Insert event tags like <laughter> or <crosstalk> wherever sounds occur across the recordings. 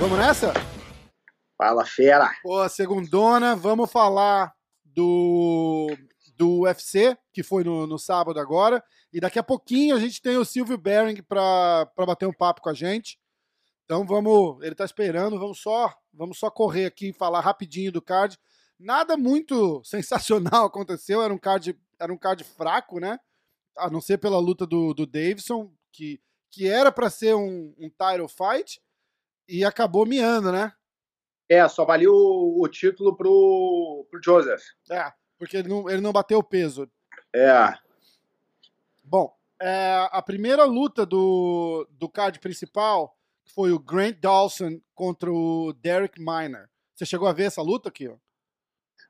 Vamos nessa? Fala, fera! Pô, segundona, vamos falar do, do UFC, que foi no, no sábado agora. E daqui a pouquinho a gente tem o Silvio Bering para bater um papo com a gente. Então vamos, ele tá esperando, vamos só, vamos só correr aqui e falar rapidinho do card. Nada muito <laughs> sensacional aconteceu, era um card, era um card fraco, né? A não ser pela luta do, do Davidson, que, que era para ser um, um title fight e acabou miando, né? É, só valia o, o título pro, pro Joseph. É, porque ele não, ele não bateu o peso. É. Bom, é, a primeira luta do, do card principal foi o Grant Dawson contra o Derek Miner. Você chegou a ver essa luta aqui? Ó?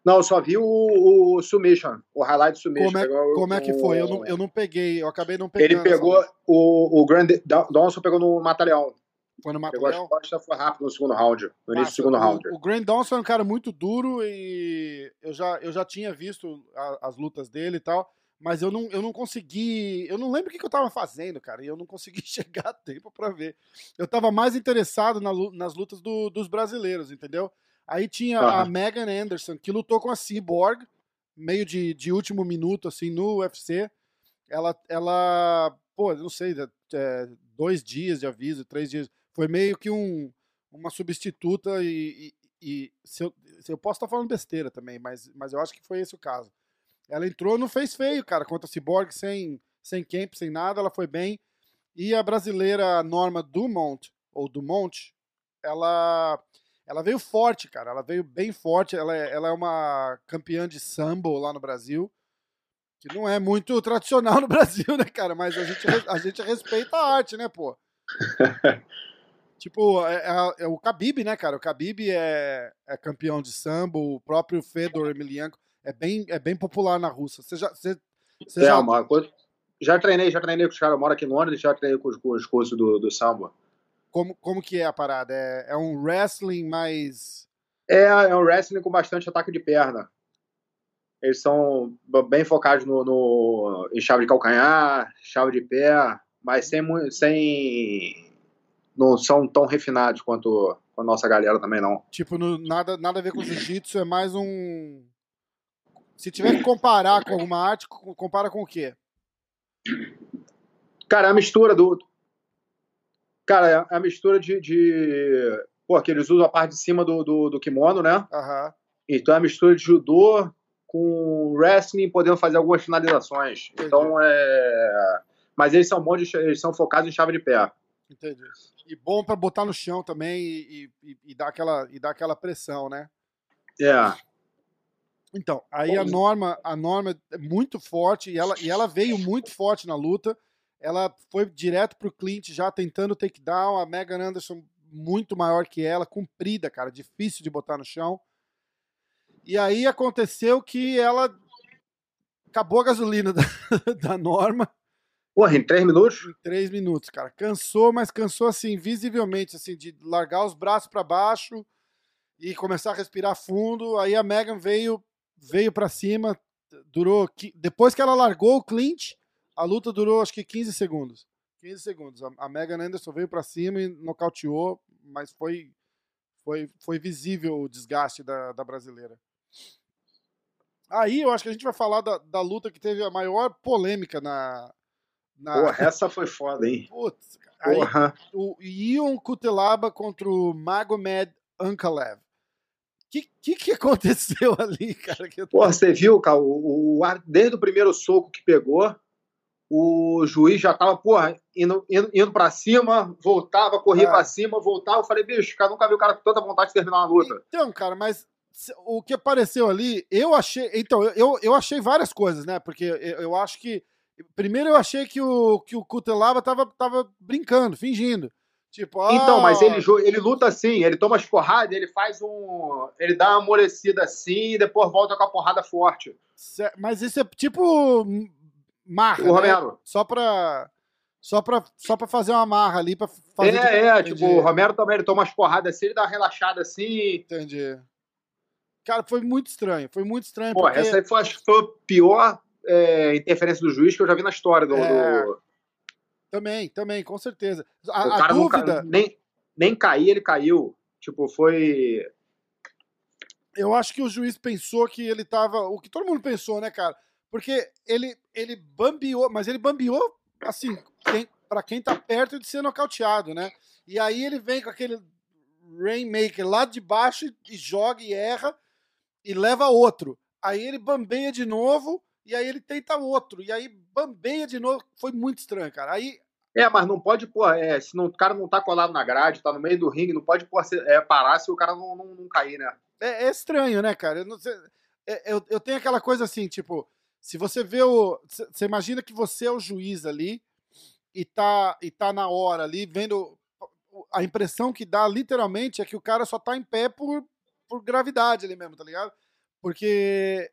Não, só vi o, o Submission, o highlight Submission. Como é, Pegou como é que o- foi? Eu não, eu não peguei, eu acabei não pegando. Ele pegou, o, o Grand Dawson pegou no Mataleão. Foi no Pegou as Mataleão? costas, foi rápido no segundo round, no início do segundo round. O, o Grant Dawson é um cara muito duro e eu já, eu já tinha visto a- as lutas dele e tal, mas eu não, eu não consegui. Eu não lembro o que, que eu tava fazendo, cara, e eu não consegui <laughs> chegar a tempo pra ver. Eu tava mais interessado na nas lutas do- dos brasileiros, entendeu? Aí tinha a Aham. Megan Anderson, que lutou com a Cyborg, meio de, de último minuto, assim, no UFC. Ela, ela pô, não sei, é, dois dias de aviso, três dias. Foi meio que um, uma substituta e, e- e se, eu, se eu posso estar falando besteira também, mas, mas eu acho que foi esse o caso. Ela entrou, não fez feio, cara, contra a Cyborg, sem, sem camp, sem nada, ela foi bem. E a brasileira Norma Dumont, ou Dumont, ela, ela veio forte, cara, ela veio bem forte. Ela é, ela é uma campeã de sambo lá no Brasil, que não é muito <laughs> tradicional no Brasil, né, cara? Mas a gente, a gente respeita a arte, né, pô? <laughs> Tipo, é, é- é o Khabib, né, cara? O Khabib é, é campeão de sambo, o próprio Fedor Emelianenko é bem, é bem popular na Rússia. Você já, você, você É, já- uma coisa. Já treinei, já treinei com os caras, eu moro aqui em Londres, já treinei com os, com os cursos do, do samba. como, como que é a parada? É, é um wrestling mais... É, é um wrestling com bastante ataque de perna. Eles são bem focados no, no- em chave de calcanhar, chave de pé, mas sem, sem não são tão refinados quanto a nossa galera também não. Tipo, no- nada, nada a ver com jiu-jitsu, é mais um... Se tiver que comparar com alguma arte, co- compara com o quê? Cara, é a mistura do. Cara, é a mistura de. de... Pô, que eles usam a parte de cima do, do, do kimono, né? Aham. Então é a mistura de judô com wrestling, podendo fazer algumas finalizações. Então é. Mas eles são bons, de- eles são focados em chave de pé. Entendi. E bom pra botar no chão também e, e, e dar, aquela, e dar aquela pressão, né? É. Então, aí a. Norma, a Norma é muito forte e ela, e ela veio muito forte na luta. Ela foi direto pro Clint já tentando takedown. A Megan Anderson muito maior que ela, comprida, cara, difícil de botar no chão. E aí aconteceu que ela acabou a gasolina <laughs> da, da Norma Porra, em três minutos? em três minutos, cara. Cansou, mas cansou assim, visivelmente, assim, de largar os braços para baixo e começar a respirar fundo. Aí a Megan veio, veio para cima, durou. Depois que ela largou o Clint, a luta durou acho que 15 segundos. 15 segundos. A, Megan Anderson veio para cima e nocauteou, mas foi, foi, foi visível o desgaste da, da brasileira. Aí eu acho que a gente vai falar da, da luta que teve a maior polêmica na. na Porra, essa foi foda, hein? Putz, cara. Aí, Porra. o Ion Kutelaba contra o Magomed Ankalev. Que, que, que <laughs> aconteceu ali, cara? Que Porra, você viu, cara, o, o desde o primeiro soco que pegou, o juiz já tava, porra, indo, indo, indo pra cima, voltava, corria Ah. pra cima, voltava. Eu falei, bicho, cara, nunca vi o cara com tanta vontade de terminar uma luta. Então, cara, mas o que apareceu ali, eu achei. Então, eu- eu, achei várias coisas, né? Porque eu, eu acho que. Primeiro, eu achei que o, que o Kutelaba tava, tava brincando, fingindo. Tipo, ah, Então, mas ele, jo- ele luta assim, ele toma as porradas, ele faz um. Ele dá uma amolecida assim e depois volta com a porrada forte. Mas isso é tipo. Marra. O né? Romero. Só pra. Só pra, só pra fazer uma marra ali, pra fazer. de- é, é, Entendi. tipo, o Romero também ele toma as porradas assim, ele dá uma relaxada assim. Entendi. Cara, foi muito estranho. Foi muito estranho. Pô, porque... essa aí foi, acho foi a pior é, interferência do juiz que eu já vi na história do. É, do... Também, também, com certeza. A, o a cara dúvida. nunca, nem, nem cair, ele caiu. Tipo, foi. Eu acho que o juiz pensou que ele tava. O que todo mundo pensou, né, cara? Porque ele, ele bambiou, mas ele bambiou, assim, quem, pra quem tá perto de ser nocauteado, né? E aí ele vem com aquele Rainmaker lá de baixo e joga e erra e leva outro. Aí ele bambeia de novo e aí ele tenta outro. E aí bambeia de novo. Foi muito estranho, cara. Aí. É, mas não pode, pô, é, se não, o cara não tá colado na grade, tá no meio do ringue, não pode pô, é, parar se o cara não, não, não cair, né? É, é, estranho, né, cara? Eu, não é, eu, eu tenho aquela coisa assim, tipo, se você vê o. Você imagina que você é o juiz ali e tá, e tá na hora ali, vendo. A impressão que dá, literalmente, é que o cara só tá em pé por, por gravidade ali mesmo, tá ligado? Porque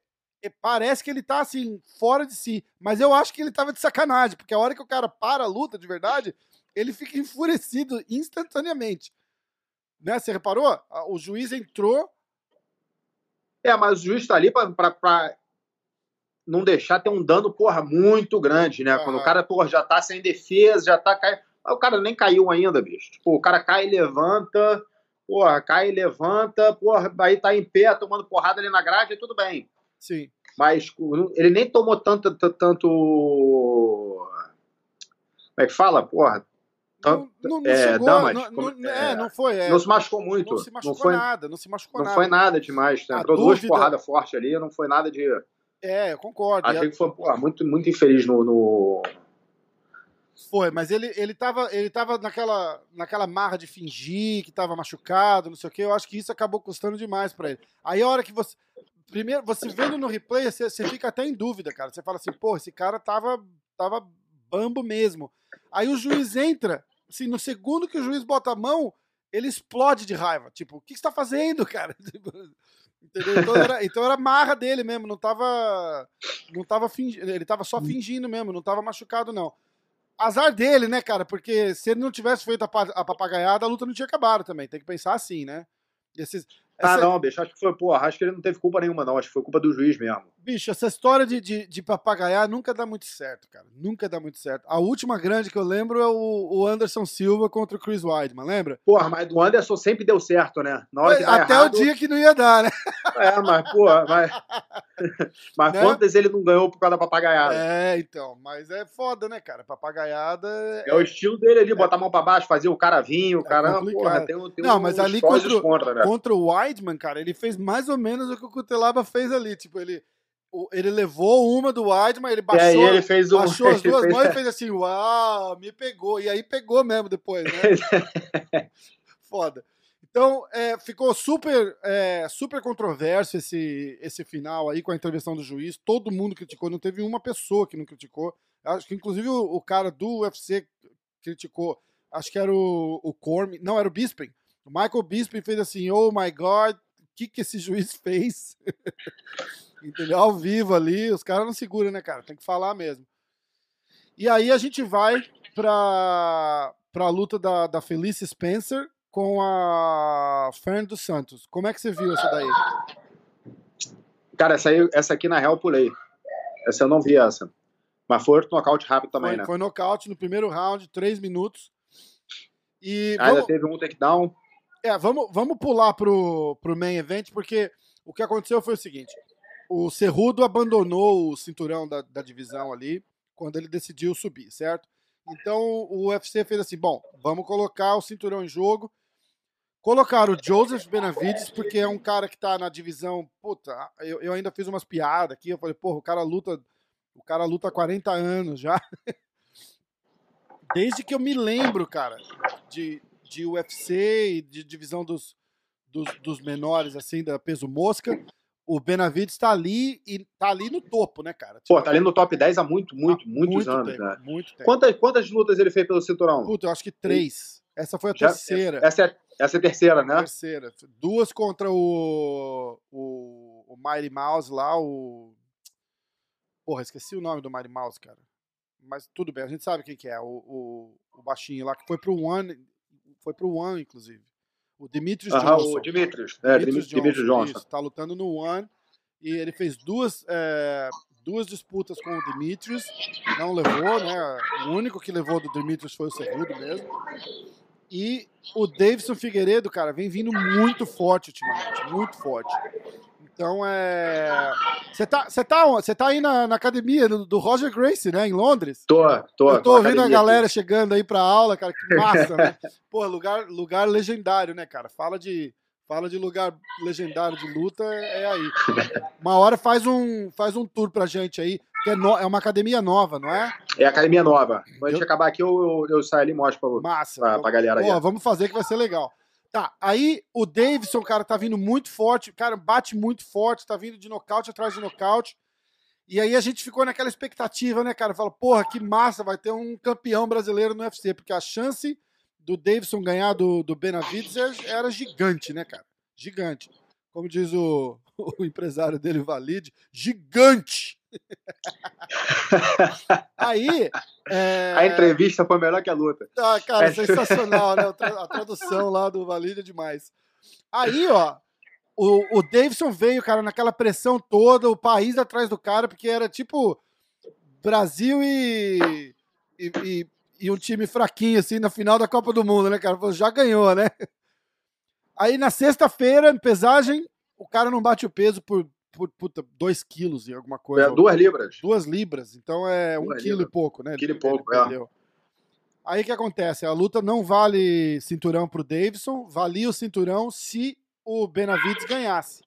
parece que ele tá assim, fora de si. Mas eu acho que ele tava de sacanagem, porque a hora que o cara para a luta de verdade, ele fica enfurecido instantaneamente. Né? Você reparou? O juiz entrou. É, mas o juiz tá ali pra não deixar ter um dano, porra, muito grande, né? Quando o cara, porra, já tá sem defesa, já tá caindo. O cara nem caiu ainda, bicho. Tipo, o cara cai e levanta, porra, cai e levanta, porra, aí tá em pé, tomando porrada ali na grade, tudo bem. Sim. Mas ele nem tomou tanto. tanto como é que fala? Porra. Tanto, não, não, não é, chegou, damas, não, como, é, é, não foi. É, não se machucou muito. Não se machucou não foi, nada, não se machucou não nada. foi nada demais. Né? Entrou dúvida... duas porradas fortes ali, não foi nada de. É, eu concordo. Achei que foi porra, muito, muito infeliz no, no... Foi, mas ele, ele tava, ele tava naquela, naquela marra de fingir que tava machucado, não sei o que. Eu acho que isso acabou custando demais para ele. Aí a hora que você. Primeiro, você vendo no replay, você, você fica até em dúvida, cara. Você fala assim, pô, esse cara tava, tava bambo mesmo. Aí o juiz entra, assim, no segundo que o juiz bota a mão, ele explode de raiva. Tipo, o que você tá fazendo, cara? <laughs> Tipo, entendeu? Então era, então era marra dele mesmo, não tava. Não tava fingindo. Ele tava só fingindo mesmo, não tava machucado, não. Azar dele, né, cara? Porque se ele não tivesse feito a, a papagaiada, a luta não tinha acabado também. Tem que pensar assim, né? Esses, ah, não, bicho, acho que foi, porra, acho que ele não teve culpa nenhuma, não. Acho que foi culpa do juiz mesmo. Bicho, essa história de, de, de papagaiar nunca dá muito certo, cara. Nunca dá muito certo. A última grande que eu lembro é o, o Anderson Silva contra o Chris Weidman, lembra? Porra, mas do Anderson sempre deu certo, né? Na hora que Até errado... o dia que não ia dar, né? É, mas, porra, mas. <laughs> mas né? quantas ele não ganhou por causa da papagaiada? É, então. Mas é foda, né, cara? Papagaiada. É, é o estilo dele ali, é... botar a mão pra baixo, fazer o cara vir, o é caramba, porra, tem, tem Não, mas ali contra, contra, né? contra o Weidman, cara, ele fez mais ou menos o que o Cutelaba fez ali. Tipo, ele, ele levou uma do Weidman, ele baixou, e ele fez um, baixou as <laughs> duas mãos e <laughs> fez assim, uau, me pegou. E aí pegou mesmo depois, né? <laughs> Foda. Então, é, ficou super, é, super controverso esse, esse final aí com a intervenção do juiz. Todo mundo criticou, não teve uma pessoa que não criticou. Acho que inclusive o, o cara do UFC criticou. Acho que era o, o Corm, não, era o Bisping. O Michael Bisping fez assim, oh my God, o que, que esse juiz fez? Entendeu? Ao vivo ali, os caras não seguram, né, cara? Tem que falar mesmo. E aí a gente vai pra, pra luta da, da Felice Spencer com a Fern dos Santos. Como é que você viu essa daí? Cara, essa, aí, essa aqui na real eu pulei. Essa eu não vi essa. Mas foi nocaute rápido também, foi, né? Foi nocaute no primeiro round, três minutos. E Ainda vamos... teve um takedown. É, vamos, vamos pular pro, pro main event, porque o que aconteceu foi o seguinte: o Cerrudo abandonou o cinturão da, da divisão ali quando ele decidiu subir, certo? Então o UFC fez assim: bom, vamos colocar o cinturão em jogo Colocaram o Joseph Benavides, porque é um cara que tá na divisão. Puta, eu, eu ainda fiz umas piadas aqui. Eu falei, porra, o cara luta. O cara luta há 40 anos já. Desde que eu me lembro, cara, de, de UFC e de divisão dos, dos, dos menores, assim, da peso mosca. O Benavides tá ali e tá ali no topo, né, cara? Tipo, Pô, tá ali no top 10 há muito, muito, há muitos muito anos, tempo, né? Muito tempo. Quantas, quantas lutas ele fez pelo cinturão? Puta, eu acho que três. Essa foi a Já, terceira. Essa é, essa é a terceira, né? Terceira. Duas contra o, o, o Mighty Mouse lá, o. Porra, esqueci o nome do Mighty Mouse, cara. Mas tudo bem, a gente sabe quem que é. O, o, o baixinho lá, que foi pro One. Foi pro One, inclusive. O Demetrius Aham, Johnson. o Dimitrios. É, Dimitrios, Dimitrios Johnson. Isso, tá lutando no One. E ele fez duas, é, duas disputas com o Demetrius. Não levou, né? O único que levou do Demetrius foi o Cerrudo mesmo. E o Davidson Figueiredo, cara, vem vindo muito forte ultimamente. Muito forte. Então é. Você tá, você tá, você tá aí na, na academia do, do Roger Gracie, né? Em Londres? Tô, tô. Eu tô ouvindo a galera chegando aí pra aula, cara, que massa, né? <laughs> Pô, lugar, lugar legendário, né, cara? Fala de, fala de lugar legendário de luta, é aí. Uma hora faz um, faz um tour pra gente aí, que é, no- é uma academia nova, não é? aqui. É academia nova. Quando a gente acabar aqui, eu, eu, eu saio ali e mostro pra, você. Massa. pra, pra galera aí. Pô, vamos fazer que vai ser legal. Tá, aí o Davidson, cara, tá vindo muito forte, cara, bate muito forte, tá vindo de nocaute atrás de nocaute. E aí a gente ficou naquela expectativa, né, cara? Fala, porra, que massa, vai ter um campeão brasileiro no UFC, porque a chance do Davidson ganhar do, do Benavides é- era gigante, né, cara? Gigante. Como diz o, <laughs> o empresário dele, Valide, gigante! Aí. é, A entrevista foi melhor que a luta. ah, cara, É. sensacional, né? A tra- A tradução lá do Valide é demais. Aí, ó, o, o Davidson veio, cara, naquela pressão toda, o país atrás do cara, porque era tipo Brasil e, e, e- e um time fraquinho, assim, na final da Copa do Mundo, né, cara? Já ganhou, né? Aí na sexta-feira, em pesagem, o cara não bate o peso por, por puta, 2 quilos e alguma coisa. É, duas libras. Duas libras, então é um Duas quilo libras. e pouco, né? Quilo e pouco, é. Aí o que acontece? A luta não vale cinturão pro Davidson, valia o cinturão se o Benavides ganhasse.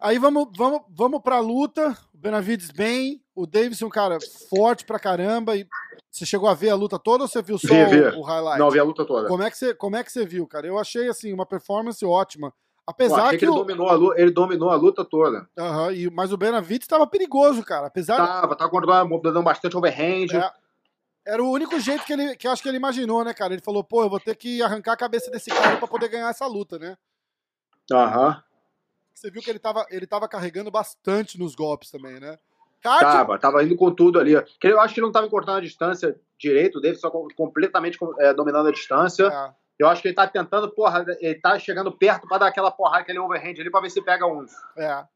Aí vamos, vamos, vamos pra luta. O Benavides bem, o Davidson, cara, forte pra caramba. E você chegou a ver a luta toda ou você viu só Vi, vi. O, o highlight? Não, vi a luta toda. Como é, que você, como é que você viu, cara? Eu achei assim uma performance ótima. Apesar achei que, que ele o, dominou, a luta, ele dominou a luta toda. Aham, e, mas o Benavides estava perigoso, cara. Apesar Tava, tava controlando, dando bastante overhand. É, era o único jeito que ele que acho que ele imaginou, né, cara? Ele falou, pô, eu vou ter que arrancar a cabeça desse cara pra poder ganhar essa luta, né? Aham. Você viu que ele tava, ele tava carregando bastante nos golpes também, né? Tava, tava indo com tudo ali. Que Eu acho que ele não tava encurtando a distância direito dele, só com- completamente é, dominando a distância. é, Eu acho que ele tá tentando, porra, ele tá chegando perto pra dar aquela porrada, aquele overhand ali pra ver se pega um. é.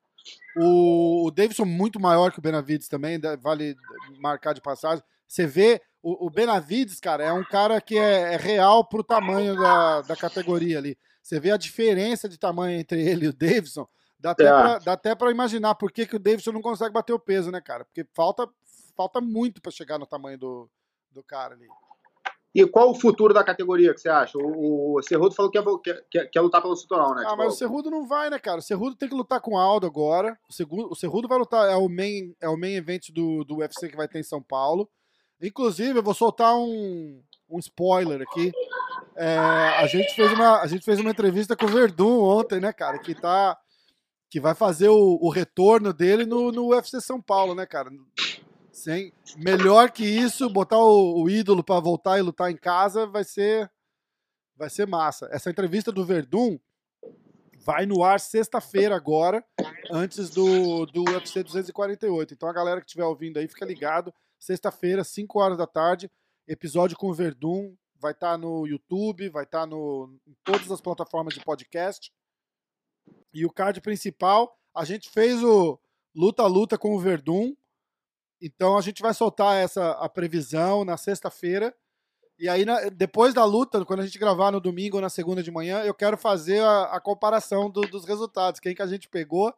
O, o Davidson muito maior que o Benavides também, vale marcar de passagem. Você vê, o, o Benavides, cara, é um cara que é, é real pro tamanho da, da categoria ali. Você vê a diferença de tamanho entre ele e o Davidson, dá até, É. pra, dá até pra imaginar por que, que o Davidson não consegue bater o peso, né, cara? Porque falta, falta muito pra chegar no tamanho do, do cara ali. E qual o futuro da categoria que você acha? O, o Cerrudo falou que ia, que, que, que ia lutar pelo cinturão, né? Ah, Tipo, mas o Cerrudo não vai, né, cara? O Cerrudo tem que lutar com o Aldo agora. O, Segu- o Cerrudo vai lutar, é o main, é o main event do, do UFC que vai ter em São Paulo. Inclusive, eu vou soltar um, um spoiler aqui. É, a, gente fez uma, a gente fez uma entrevista com o Verdun ontem, né, cara? Que tá. Que vai fazer o, o retorno dele no, no UFC São Paulo, né, cara? Melhor que isso, botar o, o ídolo pra voltar e lutar em casa vai ser vai ser massa. Essa entrevista do Verdun vai no ar sexta-feira agora, antes do, do UFC 248. Então a galera que estiver ouvindo aí, fica ligado. Sexta-feira, 5 horas da tarde, episódio com o Verdun. Vai estar no YouTube, vai estar no, em todas as plataformas de podcast. E o card principal, a gente fez o luta luta com o Verdun. Então a gente vai soltar essa a previsão na sexta-feira. E aí, na- depois da luta, quando a gente gravar no domingo ou na segunda de manhã, eu quero fazer a, a comparação do- dos resultados. Quem que a gente pegou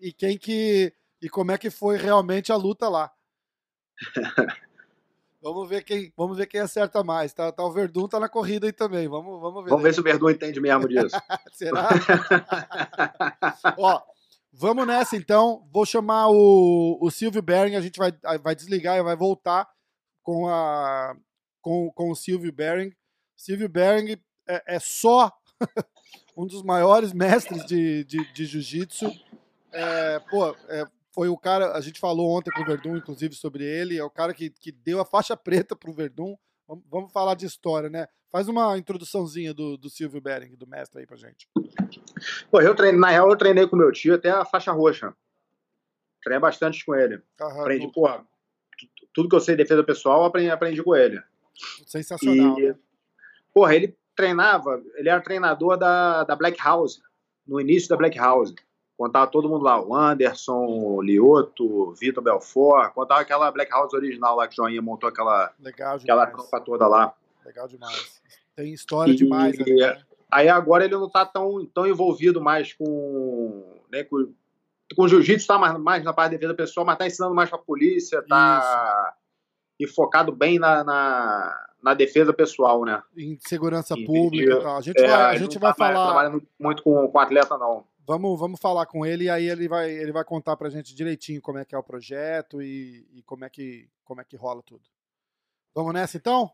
e quem que. E como é que foi realmente a luta lá. <laughs> vamos ver quem, vamos ver quem acerta mais. Tá, tá, o Verdun tá na corrida aí também. Vamos, vamos ver. Vamos ver se o Verdun entende mesmo disso. <laughs> Será? <laughs> Ó, vamos nessa então. Vou chamar o, o Silvio Bering, a gente vai, vai desligar e vai voltar com, a, com, com o Silvio Bering. Silvio Bering é, é só <laughs> um dos maiores mestres de, de, de jiu-jitsu. É, pô, é, foi o cara, a gente falou ontem com o Verdun, inclusive, sobre ele. É o cara que, que deu a faixa preta pro Verdun. Vamos, falar de história, né? Faz uma introduçãozinha do, do Silvio Bering, do mestre aí pra gente. Pô, eu treinei, na real, eu treinei com meu tio até a faixa roxa. Treinei bastante com ele. Aham, Aprendi, do- porra, tu- tudo que eu sei de defesa pessoal, eu aprendi, aprendi com ele. sensacional, E, né? porra, ele, treinava, ele era treinador da, da Black House, no início da Black House. Contava todo mundo lá, o Anderson, o Lioto, Vitor Belfort, contava aquela Black House original lá que o Joinha montou aquela, Legal aquela tropa toda lá. Legal demais. Tem história E- demais ali, né? Aí agora ele não tá tão, tão envolvido mais com. Né, com, com jiu-jitsu, tá mais, mais na parte de defesa pessoal, mas tá ensinando mais pra polícia, tá. E focado bem na, na, na defesa pessoal, né? Em segurança pública e- e tal. A gente É, vai, a gente não vai tá falar. trabalhando muito com, com atleta, não. Vamos, vamos falar com ele e aí ele vai, ele vai contar pra gente direitinho como é que é o projeto e, e como, é que, como é que rola tudo. Vamos nessa então?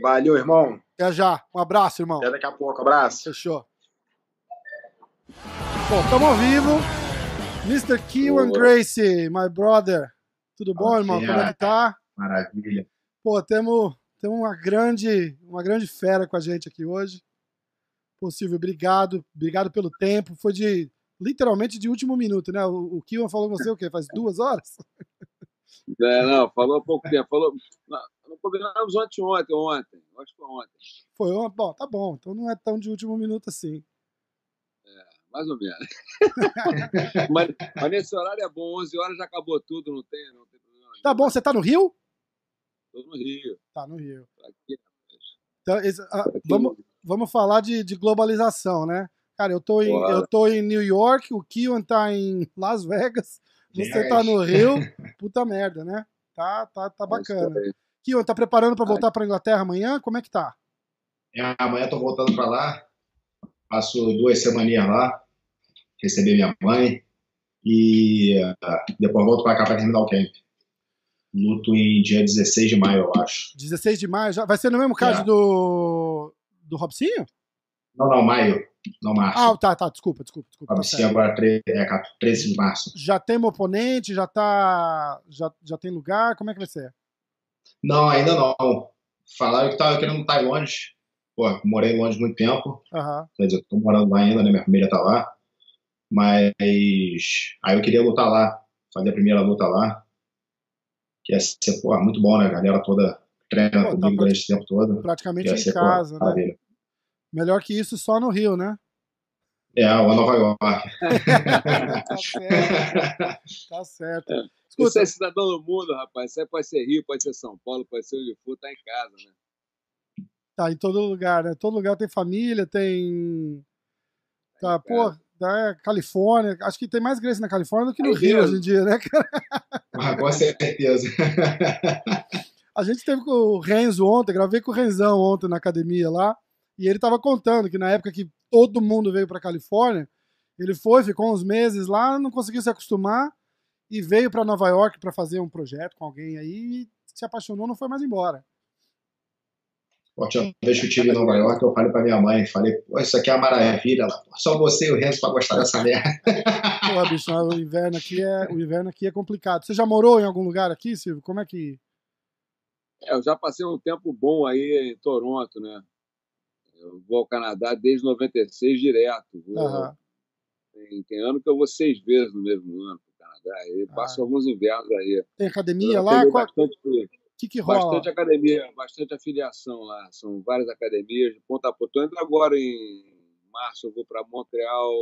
Valeu, irmão. Até já. Um abraço, irmão. Até daqui a pouco. Abraço. Fechou. Bom, estamos ao vivo. Mr. Kewan Boa. Gracie, my brother. Tudo bom, irmão? Como é que tá? Maravilha. Pô, temos, temos uma grande, uma grande fera com a gente aqui hoje. Pô, Silvio, obrigado. Obrigado pelo tempo. Foi de literalmente de último minuto, né? O, o Kiwan falou com você o quê? Faz duas horas? <laughs> É, não, falou há pouco tempo. Falou, não, não combinamos ontem, ontem, ontem. Acho que foi ontem. Foi uma. Bom, tá bom. Então não é tão de último minuto assim. Mais ou menos. <laughs> mas, mas nesse horário é bom. 11 horas já acabou tudo, não tem, não tem problema. Tá bom, você tá no Rio? Tô no Rio. Tá no Rio. Aqui, Então, esse- ah, aqui, vamos, vamos falar de, de globalização, né? Cara, eu tô, em, eu tô em New York, o Kiwan tá em Las Vegas, você Yes. tá no Rio. <laughs> Puta merda, né? Tá, tá, tá bacana. Kiwan, tá preparando pra voltar pra Inglaterra amanhã? Como é que tá? É, amanhã tô voltando para lá. Passo duas semaninhas lá, receber minha mãe e ah, depois volto para cá para terminar o camp. Luto em dia 16 de maio, eu acho. 16 de maio, já vai ser no mesmo card É. do do Robsinho? Não, não, maio, não março. Ah, tá, tá, desculpa, desculpa, desculpa. tá ser certo. agora 13, é, 14, 13 de março. Já tem um oponente, já tá já, já tem lugar, como é que vai ser? Não, ainda não. Falaram que tava querendo estar Londres. Pô, morei Londres muito tempo. Aham. Quer dizer, tô morando lá ainda, né? Minha família tá lá. Mas aí eu queria lutar lá, fazer a primeira luta lá. Que ia ser, pô, muito bom, né? A galera toda treina Pô, tá comigo durante esse tempo todo. Praticamente Ia em casa, né? maravilha. Melhor que isso só no Rio, né? É, ou Nova York. <laughs> tá certo, tá certo. Você Escuta, é cidadão do mundo, rapaz. Você pode ser Rio, pode ser São Paulo, pode ser onde for, tá em casa, né? tá em todo lugar, né? Todo lugar tem família, tem. Tá, pô, da Califórnia. Acho que tem mais Grace na Califórnia do que no É Rio mesmo? hoje em dia, né, cara? Ah, Com certeza. <laughs> A gente teve com o Renzo ontem, gravei com o Renzão ontem na academia lá, e ele tava contando que na época que todo mundo veio pra Califórnia, ele foi, ficou uns meses lá, não conseguiu se acostumar e veio pra Nova York pra fazer um projeto com alguém aí, e se apaixonou, não foi mais embora. A última vez que eu estive em Nova York, eu falei pra minha mãe, falei, pô, isso aqui é uma maravilha. Pô, só você e o Renzo pra gostar dessa merda. Pô, bicho, o inverno aqui é, o inverno aqui é complicado. Você já morou em algum lugar aqui, Silvio? Como é que É, eu já passei um tempo bom aí em Toronto, né? Eu vou ao Canadá desde 96 direto. Vou- Aham. tem, tem ano que eu vou seis vezes no mesmo ano pro Canadá. E passo Ah. alguns invernos aí. tem academia lá? Qual- O bastante, que que rola? bastante academia, bastante afiliação lá. São várias academias de ponta a ponta. Indo agora em março, eu vou para Montreal,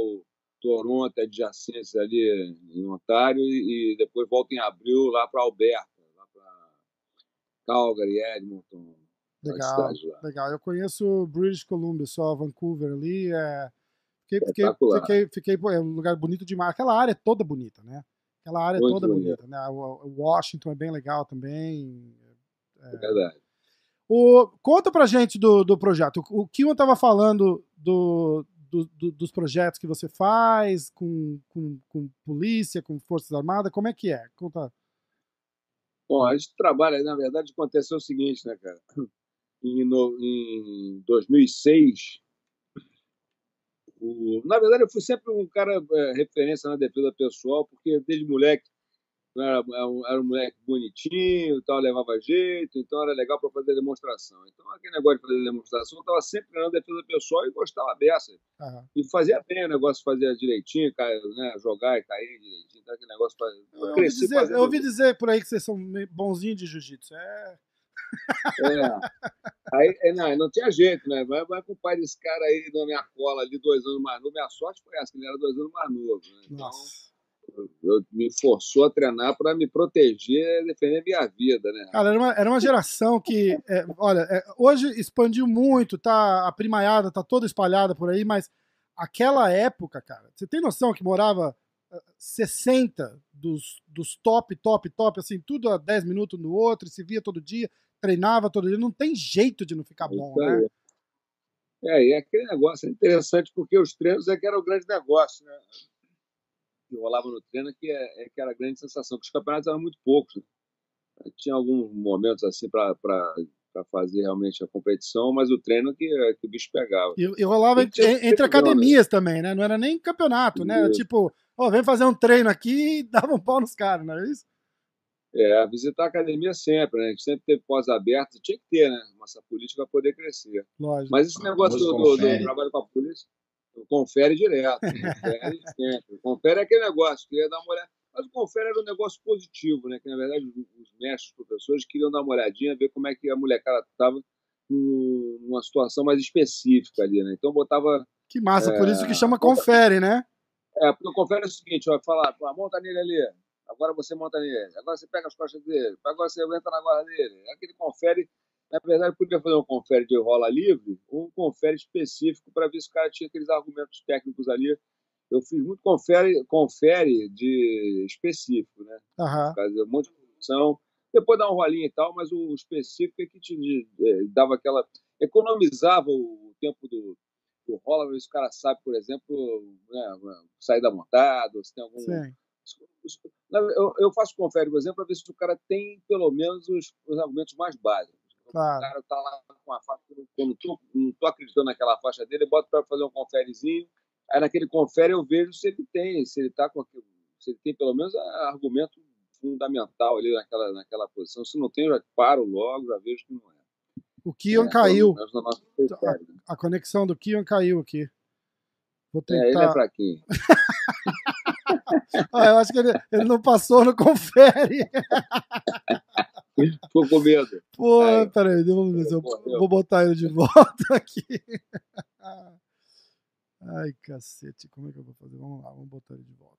Toronto, adjacentes ali em Ontário, e depois volto em abril lá para Alberta, para Calgary, Edmonton. Legal, legal. Eu conheço British Columbia, só Vancouver ali. É... Fiquei, fiquei, fiquei, fiquei, pô, é um lugar bonito demais. Aquela área é toda bonita, né? Aquela área é Muito toda bonita. bonita, né? O, Washington é bem legal também. É verdade. O, conta pra gente do, do projeto. O, o Kiwan tava falando do, do- do- dos projetos que você faz com, com, com polícia, com Forças Armadas. Como é que é? Conta. Bom, a gente trabalha, na verdade, aconteceu o seguinte, né, cara? Em, no- em 2006, o- na verdade, eu fui sempre um cara é, referência na defesa pessoal, porque desde moleque era, era um- era um moleque bonitinho, tal, levava jeito, então era legal para fazer demonstração. Então, aquele negócio de fazer demonstração, eu estava sempre treinando defesa pessoal e gostava dessa. Aham. E fazia bem o negócio, fazia direitinho, né, jogar e cair direitinho, então aquele negócio. pra- Eu, ouvi cresci dizer, fazendo eu ouvi dizer por aí que vocês são bonzinhos de jiu-jitsu. É, É. Aí, é, não, não tinha jeito, né? Vai, vai com o pai desse cara aí na minha cola ali, dois anos mais novo. Minha sorte foi essa, que ele era dois anos mais novo. Né? Então, Nossa. Eu, me forçou a treinar para me proteger e defender minha vida, né? Cara, era uma, era uma geração que, é, olha, é, hoje expandiu muito, tá a primaiada tá toda espalhada por aí, mas aquela época, cara, você tem noção que morava eh, 60 dos, dos top, top, top, assim, tudo a 10 minutos no outro, e se via todo dia, treinava todo dia, não tem jeito de não ficar bom, Isso né? É, e aquele negócio é interessante porque os treinos é que era o grande negócio, né? Que rolava no treino que, é, é que era a grande sensação, que os campeonatos eram muito poucos. Né? Tinha alguns momentos assim para fazer realmente a competição, mas o treino que, que o bicho pegava. E, e rolava E entre, tinha entre tempo, academias também, né? Não era nem campeonato, né? Era tipo, ó, vem fazer um treino aqui e <laughs> dava um pau nos caras, não é isso? É, visitar a academia sempre, né? A gente sempre teve pós-abertas, tinha que ter, né? Essa política para poder crescer. Lógico. Mas esse negócio do, do- do trabalho com a polícia, confere direto. Confere <laughs> sempre. Confere é aquele negócio, queria dar uma olhada. Mas o confere era um negócio positivo, né? Que na verdade os mestres, os professores queriam dar uma olhadinha, ver como é que a molecada estava numa situação mais específica ali, né? Então botava. Que massa, por É, isso que chama confere, né? É, porque o confere é o seguinte: vai falar, pô, monta nele ali. Agora você monta nele. Agora você pega as costas dele. Agora você entra na guarda dele. Aquele confere. Na verdade, podia fazer um confere de rola livre ou um confere específico para ver se o cara tinha aqueles argumentos técnicos ali. Eu fiz muito confere, confere de específico, né? Aham. Fazer um monte de função, depois dá um rolinho e tal, mas o específico é que te eh, dava aquela. economizava o tempo do, do rola, ver se o cara sabe, por exemplo, né, sair da montada, ou se tem algum. Sim. Eu, eu faço confere, por exemplo, para ver se o cara tem pelo menos os, os argumentos mais básicos. O Claro. cara tá lá com a faixa, eu não tô, não tô acreditando naquela faixa dele, eu boto para fazer um conferezinho. Aí naquele confere eu vejo se ele tem, se ele tá com aquilo, se ele tem pelo menos a- argumento fundamental ali naquela, naquela posição. Se não tem, eu já paro logo, já vejo que não é. O Kion É, caiu. né? A conexão do Kion caiu aqui. Vou É, ele é tentar. fraquinho. <laughs> Ah, eu acho que ele, ele não passou no confere. <laughs> <laughs> Ficou com medo. Pô, Aí. peraí, vamos ver se eu Morreu. vou botar ele de <laughs> volta aqui. <laughs> Ai, cacete, como é que eu vou fazer? Vamos lá, vamos botar ele de volta.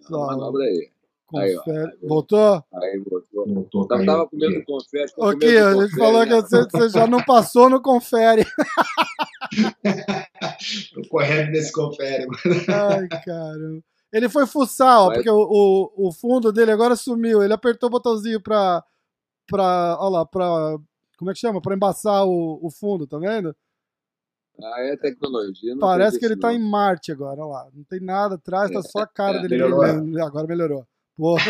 Só, Manobra aí. Aí, confere. Voltou? Aí, botou. Voltou, Eu caiu. tava com medo do confere. Ok, medo do a gente confere, falou que né? você, você já não passou no confere. Tô correndo desse confere. Ai, caramba. Ele foi fuçar, ó, Mas- porque o, o, o fundo dele agora sumiu. Ele apertou o botãozinho pra. pra ó lá, pra. Como é que chama? Pra embaçar o, o fundo, tá vendo? Ah, é tecnologia. Parece que ele tá não. em Marte agora, ó lá. Não tem nada atrás, tá só a cara <laughs> dele Melhorou. brilhando. Agora melhorou. Pô. <laughs>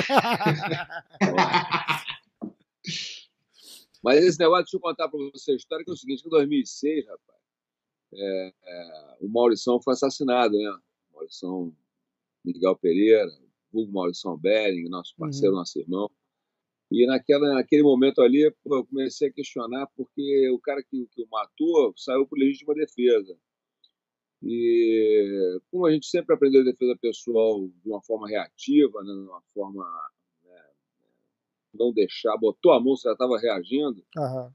Mas esse negócio, deixa eu contar para você a história, que é o seguinte, que em 2006, rapaz, é, é, o Maurição foi assassinado, né? Maurição Miguel Pereira, Hugo Maurição Bering, nosso parceiro, nosso irmão. E naquela, naquele momento ali, eu comecei a questionar porque o cara que, que o matou saiu por legítima defesa. E como a gente sempre aprendeu defesa pessoal de uma forma reativa, né, de uma forma né, não deixar, botou a mão, você já estava reagindo, Aham.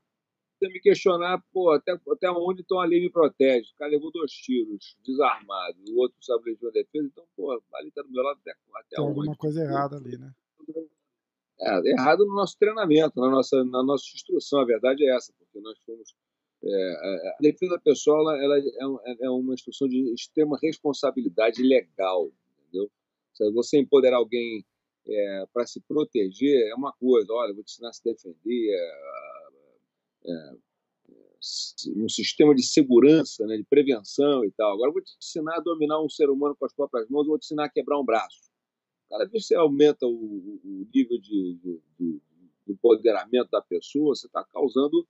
Você me questionar, pô, até, até onde então a lei me protege? O cara levou dois tiros, desarmado, o outro sabe legítima defesa, então, pô, ali tá do meu lado até, até Tem onde? alguma coisa errada ali, né? É, errado no nosso treinamento, na nossa, na nossa instrução, a verdade é essa, porque nós fomos. é, é, a defesa pessoal ela, é, um- é uma instrução de extrema responsabilidade legal, entendeu? Se você empoderar alguém para se proteger é uma coisa, olha, vou te ensinar a se defender, é, é, um sistema de segurança, né, de prevenção e tal. Agora vou te ensinar a dominar um ser humano com as próprias mãos, vou te ensinar a quebrar um braço. Cada vez que você aumenta o, o- nível de, de- de- de empoderamento da pessoa, você está causando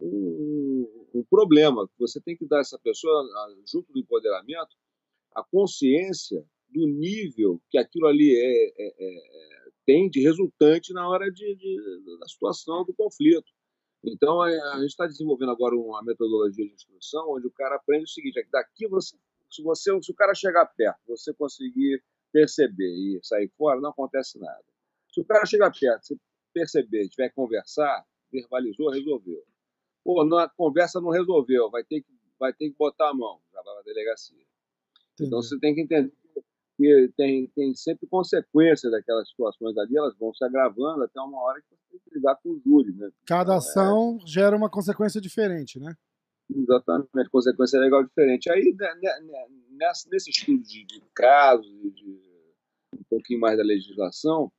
um, um problema. Você tem que dar a essa pessoa, junto do empoderamento, a consciência do nível que aquilo ali é, é- é- é- tem de resultante na hora de, de- da situação do conflito. Então, a, a gente está desenvolvendo agora uma metodologia de instrução onde o cara aprende o seguinte: é que daqui você, se, você, se o cara chegar perto, você conseguir perceber e sair fora, não acontece nada. Se o cara chegar perto, você perceber, tiver que conversar, verbalizou, resolveu. Pô, na conversa não resolveu, vai ter que, vai ter que botar a mão, já vai na delegacia. Entendi. Então você tem que entender que tem, tem sempre consequências daquelas situações ali, elas vão se agravando até uma hora que você tem que lidar com o júri. Né? Cada então, ação é... gera uma consequência diferente, né? Exatamente, consequência legal diferente. Aí, né, né, né, nessa, nesse estudo de, de casos, de um pouquinho mais da legislação,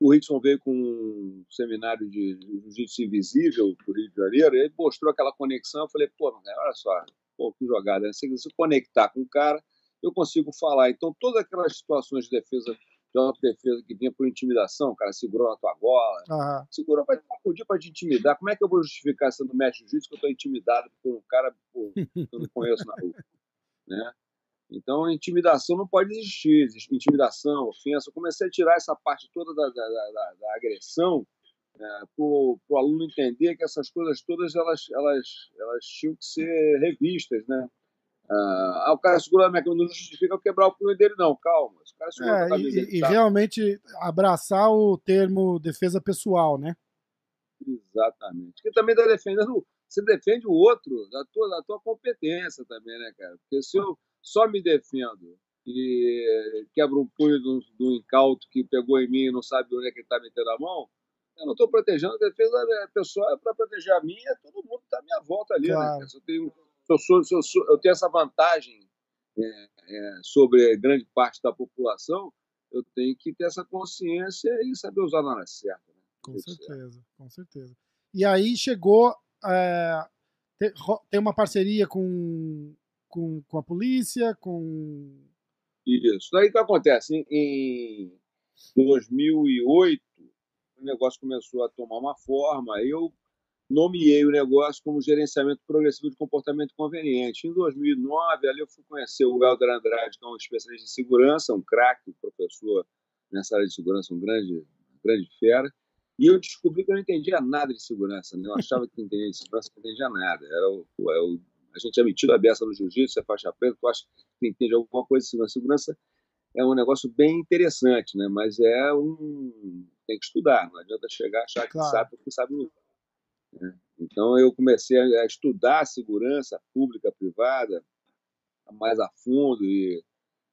o Rickson veio com um seminário de jiu-jitsu invisível para o Rio de Janeiro, e ele mostrou aquela conexão. Eu falei, pô, olha só, pô, que jogada. Né? Se você conectar com o cara, eu consigo falar. Então, todas aquelas situações de defesa, de autodefesa que vinha por intimidação, o cara segurou na tua gola, uhum. segurou para acudir para te intimidar. Como é que eu vou justificar sendo mestre de jiu-jitsu que eu estou intimidado por um cara pô, que eu não conheço na rua? <laughs> né? Então, intimidação não pode existir. Intimidação, ofensa. Eu comecei a tirar essa parte toda da, da, da, da agressão é, para o aluno entender que essas coisas todas elas, elas, elas tinham que ser revistas, né? Ah, o cara segurou a minha camisa, não justifica eu quebrar o punho dele, não, calma. O cara segurou é, a camisa e, e tá. realmente abraçar o termo defesa pessoal, né? Exatamente. Que também está defendendo, você defende o outro da tua, da tua competência também, né, cara? Porque se eu só me defendo e quebro um punho do, do incauto que pegou em mim e não sabe onde é que ele está metendo a mão, eu não estou protegendo a defesa pessoal é para proteger a minha, é todo mundo está à minha volta ali, né, claro. né? Se eu, tenho, eu, sou, se eu, sou, eu tenho essa vantagem é, é, sobre grande parte da população, eu tenho que ter essa consciência e saber usar na hora certa. Né? Com certeza, certo. com certeza. E aí chegou. É, tem uma parceria com com, com a polícia, com. Isso. Daí o que acontece? Em, 2008, o negócio começou a tomar uma forma. Eu nomeei o negócio como gerenciamento progressivo de comportamento conveniente. Em 2009, ali eu fui conhecer o Helder Andrade, que é um especialista em segurança, um craque, um professor nessa área de segurança, um grande, grande fera. E eu descobri que eu não entendia nada de segurança. Né? Eu achava que não entendia de segurança, não entendia nada. Era o, era o a gente é metido a beça no jiu-jitsu, é faixa preta, tu acha que entende alguma coisa assim. A segurança é um negócio bem interessante, né? Mas é um. tem que estudar, não adianta chegar e achar claro. que sabe porque sabe lutar. Né? Então eu comecei a estudar segurança pública, privada, mais a fundo e,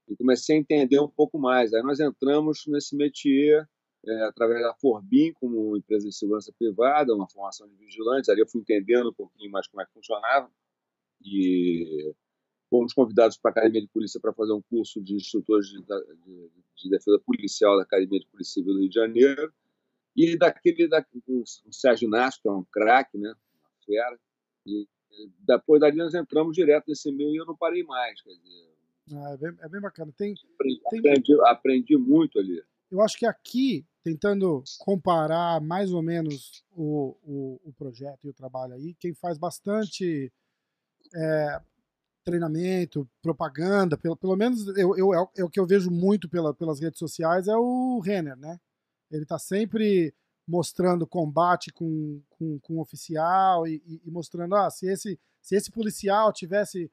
e comecei a entender um pouco mais. Aí nós entramos nesse métier é, através da Forbim, como empresa de segurança privada, uma formação de vigilantes. Ali eu fui entendendo um pouquinho mais como é que funcionava e fomos convidados para a Academia de Polícia para fazer um curso de instrutores de, de, de, defesa policial da Academia de Polícia Civil do Rio de Janeiro. E daquele, da, o Sérgio Nasco, que é um craque, né? uma fera. E depois dali nós entramos direto nesse meio e eu não parei mais. Quer dizer, ah, é, bem, é, bem, bacana. Tem, aprendi, tem... Aprendi, aprendi, muito ali. Eu acho que aqui, tentando comparar mais ou menos o, o, o projeto e o trabalho aí, quem faz bastante é, treinamento, propaganda, pelo, pelo menos eu, eu, é, é o que eu vejo muito pela, pelas redes sociais, é o Renner, né? Ele está sempre mostrando combate com, com, com um oficial e, e, e, mostrando, ah, se esse, se esse policial tivesse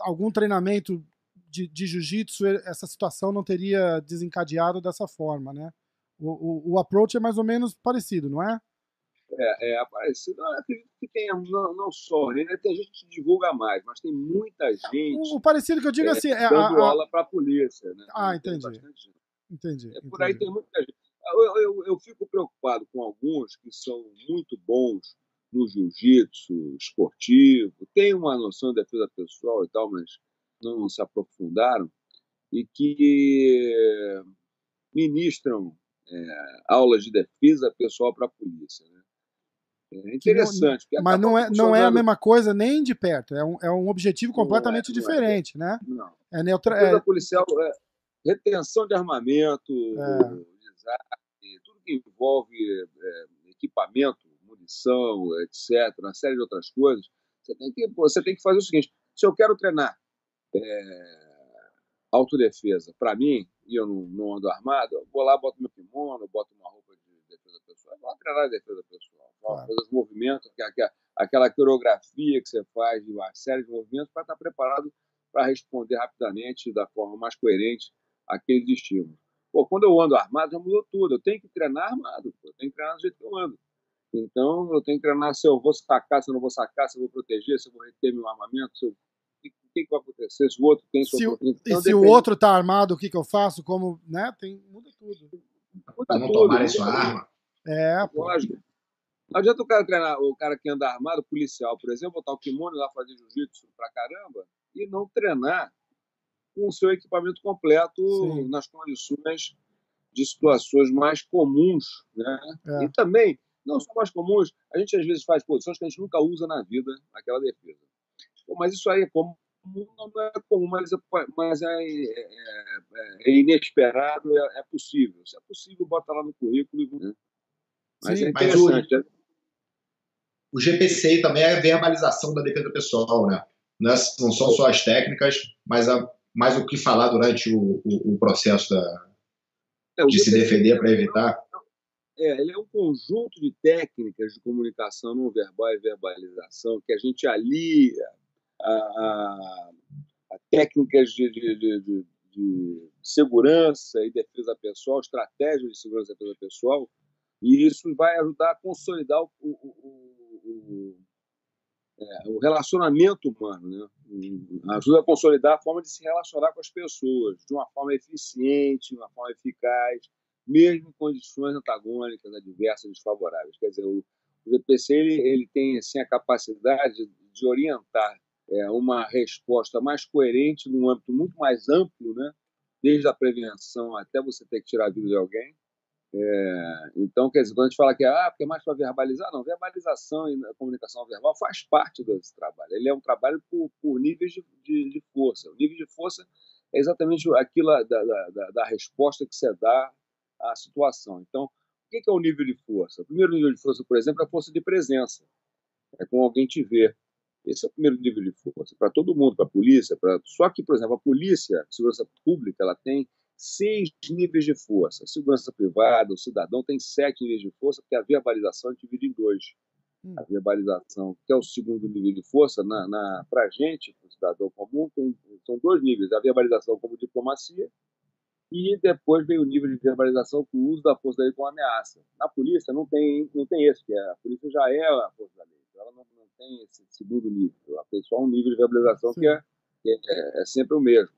algum treinamento de, de jiu-jitsu, essa situação não teria desencadeado dessa forma, né? O, o, o approach é mais ou menos parecido, não é? É, é aparecido. Eu acredito que tem não, não só, né? Tem gente que divulga mais, mas tem muita gente. O, parecido que eu digo é, assim. É, dando a, a... aula para a polícia. Né? Ah, entendi. Entendi. É, por aí tem muita gente. Eu, eu, eu fico preocupado com alguns que são muito bons no jiu-jitsu esportivo, tem uma noção de defesa pessoal e tal, mas não se aprofundaram, e que ministram é, aulas de defesa pessoal para a polícia. Né? É interessante. Não, mas não é, não é a mesma coisa nem de perto. É um, é um objetivo completamente não é, não é. diferente, né? Não. É neutra... É... policial é retenção de armamento, tudo que envolve é, equipamento, munição, etc., uma série de outras coisas. Você tem que, você tem que fazer o seguinte: se eu quero treinar é, autodefesa para mim, e eu não, não ando armado, eu vou lá, boto meu kimono, boto uma roupa de defesa pessoal, vou treinar defesa pessoal claro. fazer os movimentos, aquela coreografia que você faz de uma série de movimentos para estar preparado para responder rapidamente, da forma mais coerente, àqueles estímulos. Pô, quando eu ando armado, já mudou tudo. Eu tenho que treinar armado, pô. eu tenho que treinar do jeito que eu ando. Então, eu tenho que treinar se eu vou sacar, se eu não vou sacar, se eu vou proteger, se eu vou reter meu armamento, se eu... o que, que vai acontecer, se o outro tem... Se, então, e se depende... o outro está armado, o que, que eu faço? Como, né? Tem, muda tudo. Para não tomar sua arma. É, pô. Lógico. Não adianta o cara treinar, o cara que anda armado, policial, por exemplo, botar o kimono lá fazer jiu-jitsu pra caramba e não treinar com o seu equipamento completo Sim. nas condições de situações mais comuns, né? É. E também, não só mais comuns, a gente às vezes faz posições que a gente nunca usa na vida naquela defesa. mas isso aí é comum, não é comum, mas é, mas é, é, é, é inesperado, é, é, possível. Se é possível, bota lá no currículo. Né? Mas Sim, é interessante. Mas o, o GPCI também é a verbalização da defesa pessoal, né? Não, é, não são só as técnicas, mas a, mais o que falar durante o, o, o processo da, é, de se defender para evitar. É, ele é um conjunto de técnicas de comunicação não verbal e verbalização que a gente alia a, a, a técnicas de, de, de, de, segurança e defesa pessoal, estratégias de segurança e defesa pessoal, e isso vai ajudar a consolidar o, o, o, é, o relacionamento humano, né? ajuda a consolidar a forma de se relacionar com as pessoas de uma forma eficiente, de uma forma eficaz, mesmo em condições antagônicas, adversas, desfavoráveis. Quer dizer, o, o GPC ele, ele tem assim, a capacidade de, orientar é, uma resposta mais coerente num âmbito muito mais amplo, né? desde a prevenção até você ter que tirar a vida de alguém, é, então, quer dizer, quando a gente fala que ah, porque é mais para verbalizar, não, verbalização e comunicação verbal faz parte desse trabalho. Ele é um trabalho por, por níveis de, de, de, força. O nível de força é exatamente aquilo da, da, da, resposta que você dá à situação. Então, o que é o nível de força? O primeiro nível de força, por exemplo, é a força de presença. É como alguém te vê. Esse é o primeiro nível de força para todo mundo, para a polícia. Pra... Só que, por exemplo, a polícia, a segurança pública, ela tem seis níveis de força. A segurança privada, o cidadão tem sete níveis de força, porque a verbalização é dividida em dois. Hum. A verbalização, que é o segundo nível de força, na, na, para a gente, o cidadão comum, tem, são dois níveis. A verbalização como diplomacia e depois vem o nível de verbalização com o uso da força da lei como ameaça. Na polícia não tem, não tem esse, que é, a polícia já é a força da lei. Ela não, não tem esse segundo nível. Ela tem só um nível de verbalização que é, que é, é sempre o mesmo.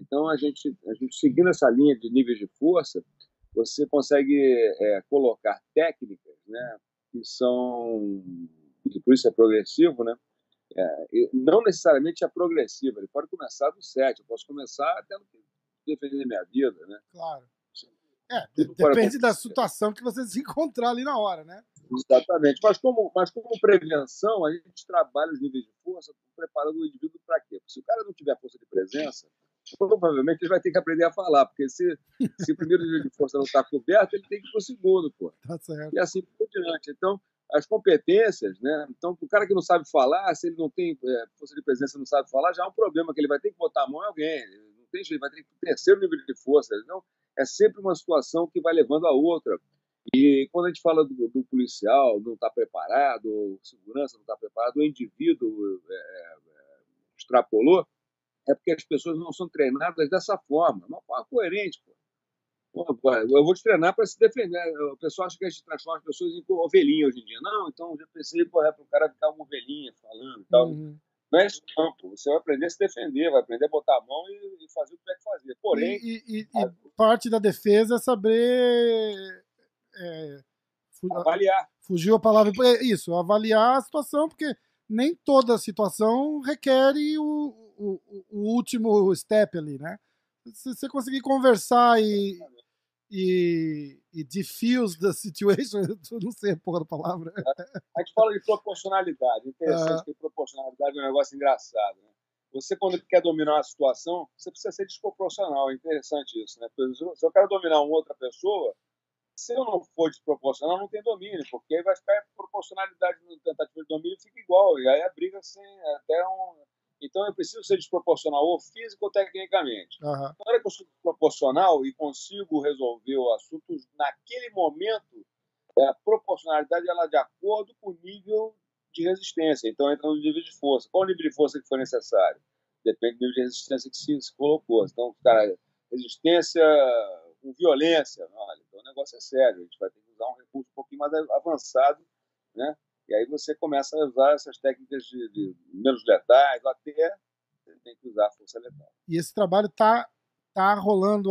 Então, a gente, a gente seguindo essa linha de níveis de força, você consegue é, colocar técnicas né, que são, e por isso é progressivo, né? É, não necessariamente é progressivo, ele pode começar do 7, eu posso começar que defender minha vida, né? Claro. É, depende da situação que você se encontrar ali na hora, né? Exatamente. Mas como, mas como prevenção, a gente trabalha os níveis de força preparando o indivíduo para quê? Porque se o cara não tiver força de presença, provavelmente ele vai ter que aprender a falar, porque se, se o primeiro nível de força não está coberto, ele tem que ir para o segundo, pô. Tá certo. E assim por diante. Então, as competências, né? Então, o cara que não sabe falar, se ele não tem é, força de presença, não sabe falar, já é um problema, que ele vai ter que botar a mão em alguém. Não tem jeito, vai ter que ter terceiro nível de força. Então, é sempre uma situação que vai levando a outra. E quando a gente fala do, do policial não está preparado, segurança não está preparado, o indivíduo é, é, extrapolou, é porque as pessoas não são treinadas dessa forma, uma forma coerente. Pô. Pô, eu vou te treinar para se defender. O pessoal acha que a gente transforma as pessoas em ovelhinha hoje em dia. Não, então já pensei é para o cara ficar uma ovelhinha falando e tal. Uhum. Não é isso, não, pô. Você vai aprender a se defender, vai aprender a botar a mão e, e fazer o que tem que fazer. Porém. E, e, e a... parte da defesa é saber. É, avaliar. Fugiu a palavra. É isso, avaliar a situação, porque nem toda situação requer o, o, o, último step ali, né? Se você conseguir conversar e, e, e diffuse the situation, <laughs> eu não sei a porra da palavra. A gente fala de proporcionalidade. Interessante que proporcionalidade é um negócio engraçado. Né? Você, quando quer dominar uma situação, você precisa ser desproporcional. É interessante isso, né? Se eu quero dominar uma outra pessoa, se eu não for desproporcional, não tem domínio, porque aí vai ficar proporcionalidade no tentativa de domínio fica igual, e aí a briga assim, até um, então eu preciso ser desproporcional ou físico ou tecnicamente. Uhum. Na hora que eu sou desproporcional e consigo resolver o assunto naquele momento, é, a proporcionalidade ela é de acordo com o nível de resistência. Então entra no nível de força. Qual o nível de força que for necessário? Depende do nível de resistência que se, se colocou. Então, cara, resistência com violência. Olha, então o negócio é sério, a gente vai ter que usar um recurso um pouquinho mais avançado, né? E aí você começa a usar essas técnicas de, de menos letais, até tem que usar a força letal. E esse trabalho está tá rolando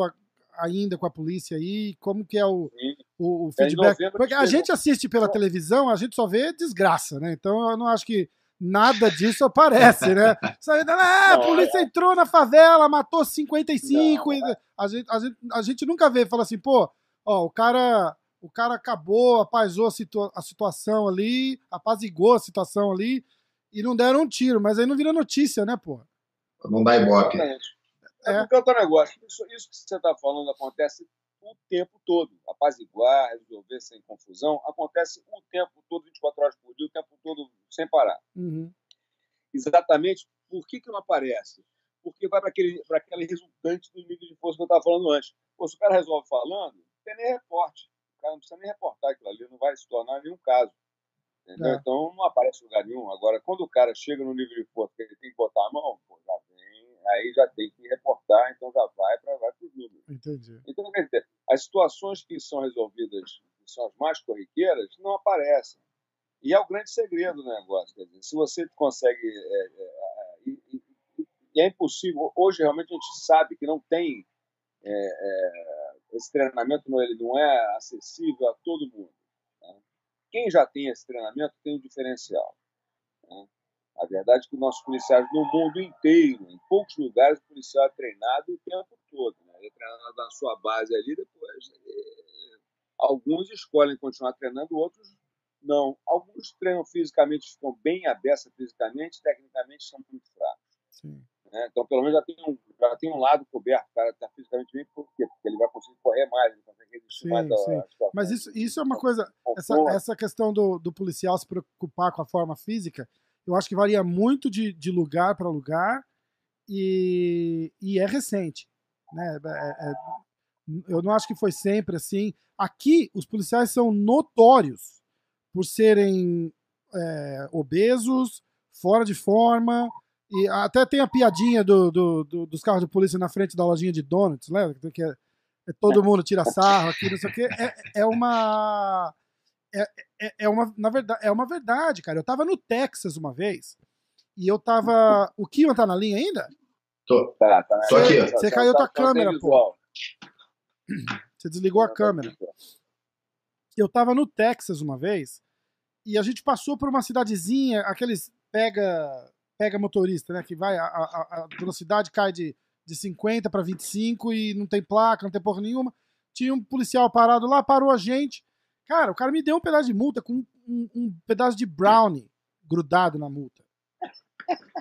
ainda com a polícia aí? Como que é o, o, o feedback? Porque a gente assiste pela televisão, a gente só vê desgraça, né? Então eu não acho que nada disso aparece, né? <laughs> ah, a polícia entrou na favela, matou 55. Não, e a, gente, a, gente, a gente nunca vê, fala assim, pô, ó, o cara o cara acabou, apazou a, situa a situação ali, apazigou a situação ali e não deram um tiro, mas aí não vira notícia, né, pô? Não dá ibope. É, é porque outro negócio, isso, isso que você está falando acontece o tempo todo. Apaziguar, resolver sem confusão, acontece o tempo todo, 24 horas por dia, o tempo todo sem parar. Uhum. Exatamente por que, que não aparece? Porque vai para aquele, aquele resultante do nível de força que eu estava falando antes. Pô, se o cara resolve falando, não tem nem reporte cara não precisa nem reportar aquilo ali, não vai se tornar nenhum caso. É. Então não aparece lugar nenhum. Agora, quando o cara chega no nível de força que ele tem que botar a mão, pô, já vem, aí já tem que reportar, então já vai para vai os números. Entendi. Então, quer dizer, as situações que são resolvidas, que são as mais corriqueiras, não aparecem. E é o grande segredo do negócio. Quer dizer, se você consegue. É, é, é e, e, é impossível. Hoje, realmente, a gente sabe que não tem. É, é esse treinamento não, ele não é acessível a todo mundo. Né? Quem já tem esse treinamento tem um diferencial. Né? A verdade é que nossos policiais no mundo inteiro, em poucos lugares, o policial é treinado o tempo todo. Né? Ele é treinado na sua base ali, depois. Ele... Alguns escolhem continuar treinando, outros não. Alguns treinam fisicamente, ficam bem abertos fisicamente, tecnicamente são muito fracos. Sim. Né? Então, pelo menos já tem um, já tem um lado coberto, o cara está fisicamente bem, por quê? Porque ele vai conseguir correr mais, ele consegue resistir sim, mais. Sim. Mas isso, isso é uma coisa, essa, essa questão do, do policial se preocupar com a forma física, eu acho que varia muito de, de lugar para lugar e, e é recente. Né? É, é, eu não acho que foi sempre assim. Aqui, os policiais são notórios por serem é, obesos, fora de forma, e até tem a piadinha do, do, do, dos carros de polícia na frente da lojinha de donuts, lembra? Que é, é todo mundo tira sarro aqui, não sei o quê. É, é uma. É, é, é, uma, na verdade, é uma verdade, cara. Eu tava no Texas uma vez e eu tava. O Kiwan tá na linha ainda? Tô. Tá, tá. Tô aqui. Você caiu tua câmera, pô. Você desligou a câmera. Eu tava no Texas uma vez e a gente passou por uma cidadezinha, aqueles pega pega motorista, né? Que vai, a, a, a velocidade cai de, de 50 para 25 e não tem placa, não tem porra nenhuma. Tinha um policial parado lá, parou a gente. Cara, o cara me deu um pedaço de multa com um, um, um pedaço de brownie grudado na multa.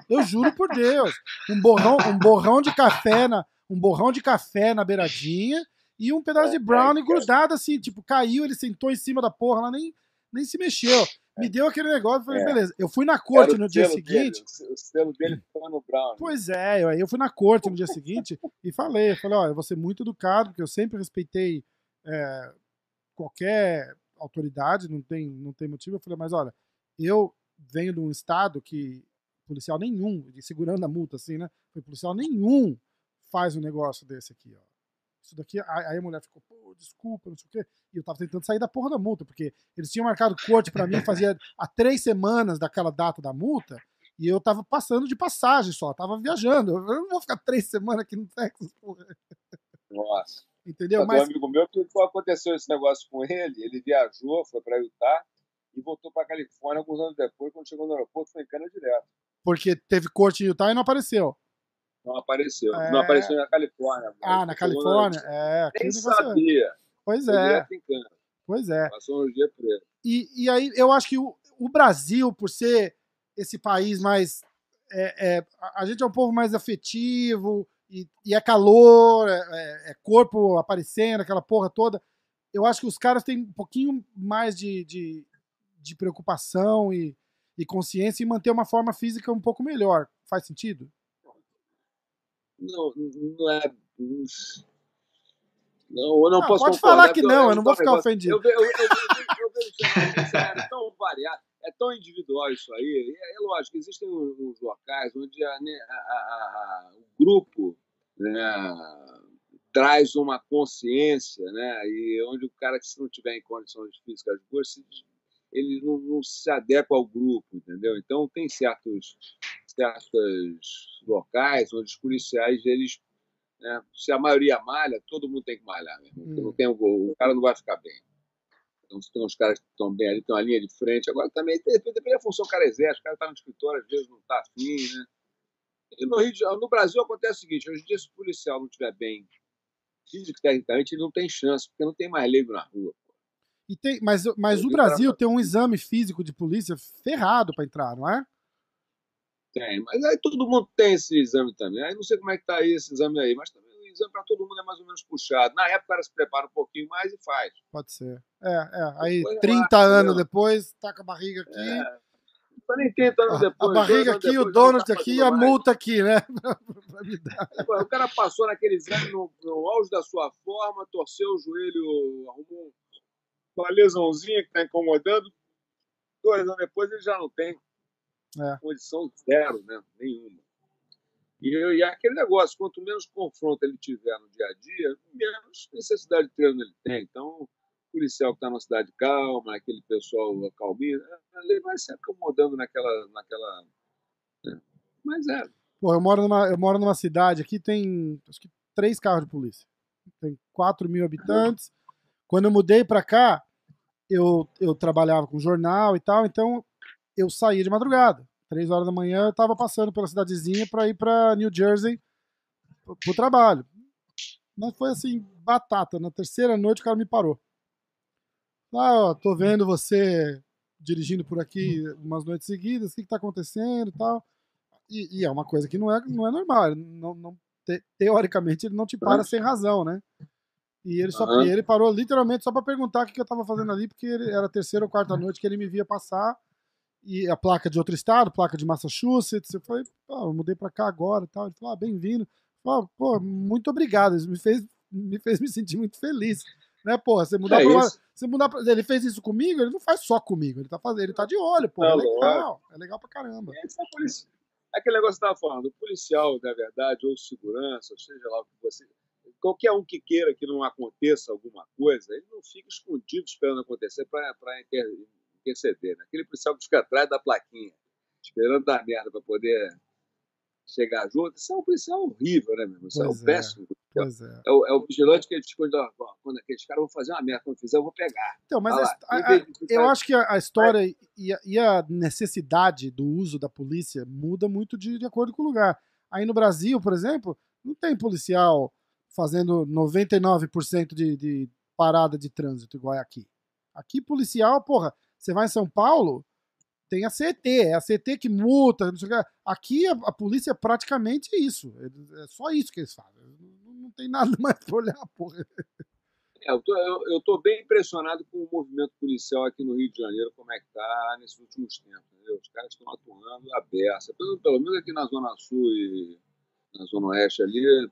Eu juro por Deus. Um borrão, um borrão de café na, um borrão de café na beiradinha e um pedaço de brownie grudado assim, tipo, caiu, ele sentou em cima da porra lá, nem, nem se mexeu me deu aquele negócio, falei, é. beleza. Eu fui na corte no dia seguinte. Dele, o selo dele ficou no Brown. Pois é, aí eu fui na corte no dia seguinte e falei, falei, ó, eu vou ser muito educado, porque eu sempre respeitei é, qualquer autoridade, não tem, não tem motivo. Eu falei, mas olha, eu venho de um estado que policial nenhum, segurando a multa assim, né? Foi policial nenhum faz um negócio desse aqui, ó isso daqui. Aí a mulher ficou, pô, desculpa, não sei o quê. E eu tava tentando sair da porra da multa, porque eles tinham marcado corte para mim fazia <laughs> há três semanas daquela data da multa, e eu tava passando de passagem só, tava viajando. Eu não vou ficar três semanas aqui no Texas, porra. Nossa. Entendeu? Mas... Um amigo meu, que aconteceu esse negócio com ele, ele viajou, foi para Utah e voltou para Califórnia alguns anos depois, quando chegou no aeroporto, foi em cana direto. Porque teve corte em Utah e não apareceu. Não apareceu. É... Não apareceu na Califórnia. Ah, na Califórnia? É. Nem sabia. Pois é. Pois é. Passou um dia preto. E, e aí eu acho que o, o Brasil, por ser esse país mais. É, é, a gente é um povo mais afetivo, e, e é calor, é, é, é, corpo aparecendo, aquela porra toda. Eu acho que os caras têm um pouquinho mais de, de, de preocupação e, e consciência em manter uma forma física um pouco melhor. Faz sentido? Não, não é. Não, eu não, posso Pode falar que não, eu não vou ficar ofendido. Eu, vejo é tão variado, é tão individual isso aí. É, é lógico, existem uns locais onde né, a, a, a, o grupo né, traz uma consciência, né? E onde o cara que se não tiver em condições físicas boas, ele não, não, se adequa ao grupo, entendeu? Então tem certos certos locais onde os policiais eles né, se a maioria malha, todo mundo tem que malhar, mesmo. Hum. Não tem o, o cara não vai ficar bem. Então, tem uns caras que estão bem ali, estão a linha de frente. Agora também depende da função que o cara exerce. O cara está no escritório, às vezes não está afim, né? E no, de, no Brasil acontece o seguinte: hoje em dia, se o policial não estiver bem físico tecnicamente, ele não tem chance, porque não tem mais leigo na rua. E tem, mas mas o Brasil tem um exame físico de polícia ferrado para entrar, não é? Tem, mas aí todo mundo tem esse exame também. Aí não sei como é que tá aí esse exame aí, mas também o exame para todo mundo é mais ou menos puxado. Na época o cara se prepara um pouquinho mais e faz. Pode ser. É, é. Aí depois 30 lá, anos depois, taca a barriga aqui. É. Não nem 30 anos depois. A barriga aqui, o donut tá aqui e a multa aqui, né? <laughs> o cara passou naquele exame no, no auge da sua forma, torceu o joelho, arrumou uma lesãozinha que está incomodando. Dois anos depois ele já não tem é. condição zero, né? nenhuma. E, e aquele negócio, quanto menos confronto ele tiver no dia a dia, menos necessidade de treino ele tem. Então, o policial que está numa cidade calma, aquele pessoal calminho, ele vai se acomodando naquela. naquela né? Mas é. Pô, eu moro, numa, eu moro numa cidade aqui, tem acho que três carros de polícia. Tem 4 mil habitantes. Quando eu mudei para cá, eu, eu trabalhava com jornal e tal, então eu saía de madrugada. Três horas da manhã eu estava passando pela cidadezinha para ir para New Jersey pro trabalho. Mas foi assim, batata. Na terceira noite o cara me parou. Ah, ó, tô vendo você dirigindo por aqui umas noites seguidas, o que, que tá acontecendo e tal. E, e, é uma coisa que não é, não é normal. Não, não, te, teoricamente ele não te para sem razão, né? E ele só uhum. ele parou literalmente só para perguntar o que, que eu tava fazendo ali, porque ele, era a terceira ou quarta noite que ele me via passar e a placa de outro estado, placa de Massachusetts. Eu falei, pô, eu mudei para cá agora e tal. Ele falou, ah, bem-vindo. Pô, muito obrigado. Isso me fez, me fez me sentir muito feliz. Né, pô, você mudar é pra você mudar pra, ele fez isso comigo, ele não faz só comigo, ele tá fazendo, ele tá de olho, pô, é legal, é legal pra caramba. É, é aquele negócio que você tava falando, o policial, na verdade, ou segurança, seja lá o que você, qualquer um que queira que não aconteça alguma coisa, ele não fica escondido esperando acontecer para interceder. Né? Aquele policial que fica atrás da plaquinha, esperando dar merda para poder chegar junto, isso é um policial horrível, né, meu? Isso é pois é um péssimo. É. É, o, é o vigilante que ele esconde, quando aqueles caras vão fazer uma merda, quando fizer, eu vou pegar. Então, mas a, a, a, eu acho que a, história e a, e a, necessidade do uso da polícia muda muito de, de acordo com o lugar. Aí no Brasil, por exemplo, não tem policial fazendo 99% de, de parada de trânsito igual é aqui. Aqui, policial, porra, você vai em São Paulo, tem a CT, é a CT que multa. Aqui a, a, polícia é praticamente isso. É, só isso que eles fazem. Não, não tem nada <laughs> mais pra olhar, porra. É, eu, tô, eu, eu tô bem impressionado com o movimento policial aqui no Rio de Janeiro, como é que tá nesses últimos tempos. Entendeu? Os caras estão atuando a beça. Pelo, pelo menos aqui na Zona Sul e na Zona Oeste ali,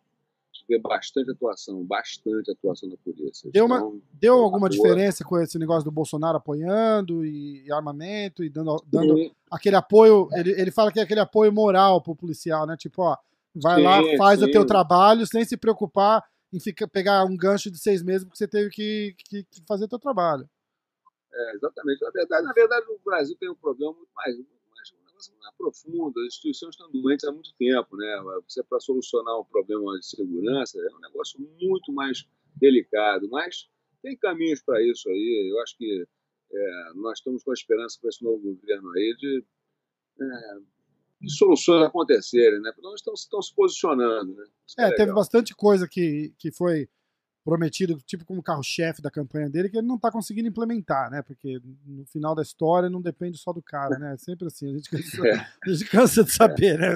vê bastante atuação, bastante atuação da polícia. Deu, uma, então, deu alguma diferença com esse negócio do Bolsonaro apoiando e, e armamento e dando, dando aquele apoio? Ele, ele fala que é aquele apoio moral pro policial, né? Tipo, ó, vai sim, lá, faz sim. o teu trabalho sem se preocupar em ficar, pegar um gancho de seis meses porque você teve que, que, que fazer o teu trabalho. É, exatamente. Na verdade, na verdade, o Brasil tem um problema muito mais, não é profundo, as instituições estão doentes há muito tempo, né? Você para solucionar um problema de segurança é um negócio muito mais delicado, mas tem caminhos para isso aí. Eu acho que é, nós estamos com a esperança com esse novo governo aí de, é, de soluções acontecerem, né? Porque nós estamos, estamos se posicionando, né? É, é teve bastante coisa que, que foi prometido, tipo como carro-chefe da campanha dele, que ele não está conseguindo implementar, né? Porque no final da história não depende só do cara, né? É sempre assim, a gente cansa, é. a gente cansa de saber, né?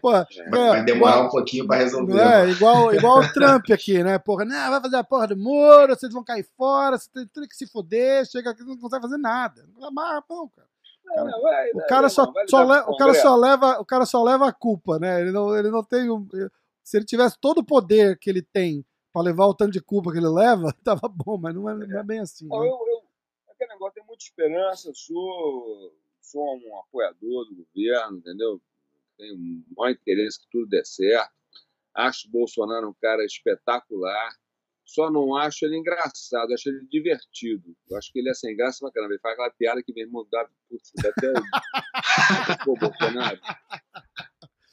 Pô, vai demorar um pouquinho para resolver. É, igual, igual o Trump aqui, né? Porra, não, vai fazer a porra do muro, vocês vão cair fora, você tem tudo que se foder, chega aqui não consegue fazer nada. Amarra, não, cara. O cara, só, só o cara só leva o cara só leva a culpa, né? Ele não, ele não tem um, se ele tivesse todo o poder que ele tem para levar o tanto de culpa que ele leva, <laughs> tava bom, mas não é, não é bem assim. Não, né? eu, eu, aquele negócio tem muita esperança, sou, sou um apoiador do governo, entendeu? Tenho o maior interesse que tudo dê certo. Acho o Bolsonaro um cara espetacular. Só não acho ele engraçado, acho ele divertido. Eu acho que ele é sem graça pra caramba. Ele faz aquela piada que meu irmão dá, putz, dá até. <laughs> <laughs> Pô, Bolsonaro.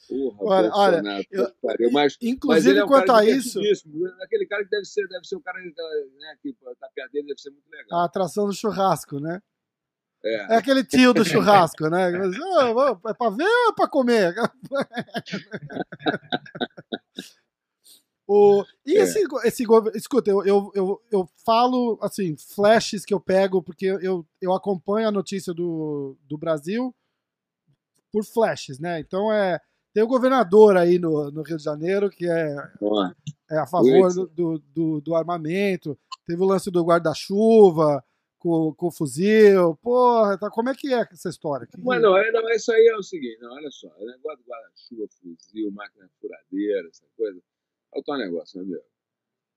Porra, Olha, olha, eu- mas, mas Inclusive, ele é um quanto a isso. Aquele cara que deve ser, deve ser um cara né, que tá perto dele, deve ser muito legal. a atração do churrasco, né? É. É aquele tio do churrasco, né? <laughs> Mas, "Ô, ô, é pra ver ou é pra comer? O, e É. esse, esse. Escuta, eu, eu, eu, eu falo, assim, flashes que eu pego, porque eu, eu acompanho a notícia do, do Brasil por flashes, né? Então é. Tem o governador aí no, no Rio de Janeiro que é, é a favor do, do, do, do armamento. Teve o lance do guarda-chuva com, com o fuzil. Porra, tá, como é que é essa história? Que- Mas não, é, não, isso aí é o seguinte, não, olha só, o negócio do guarda-chuva, fuzil, máquina furadeira, essa coisa, é o tal negócio, meu amigo.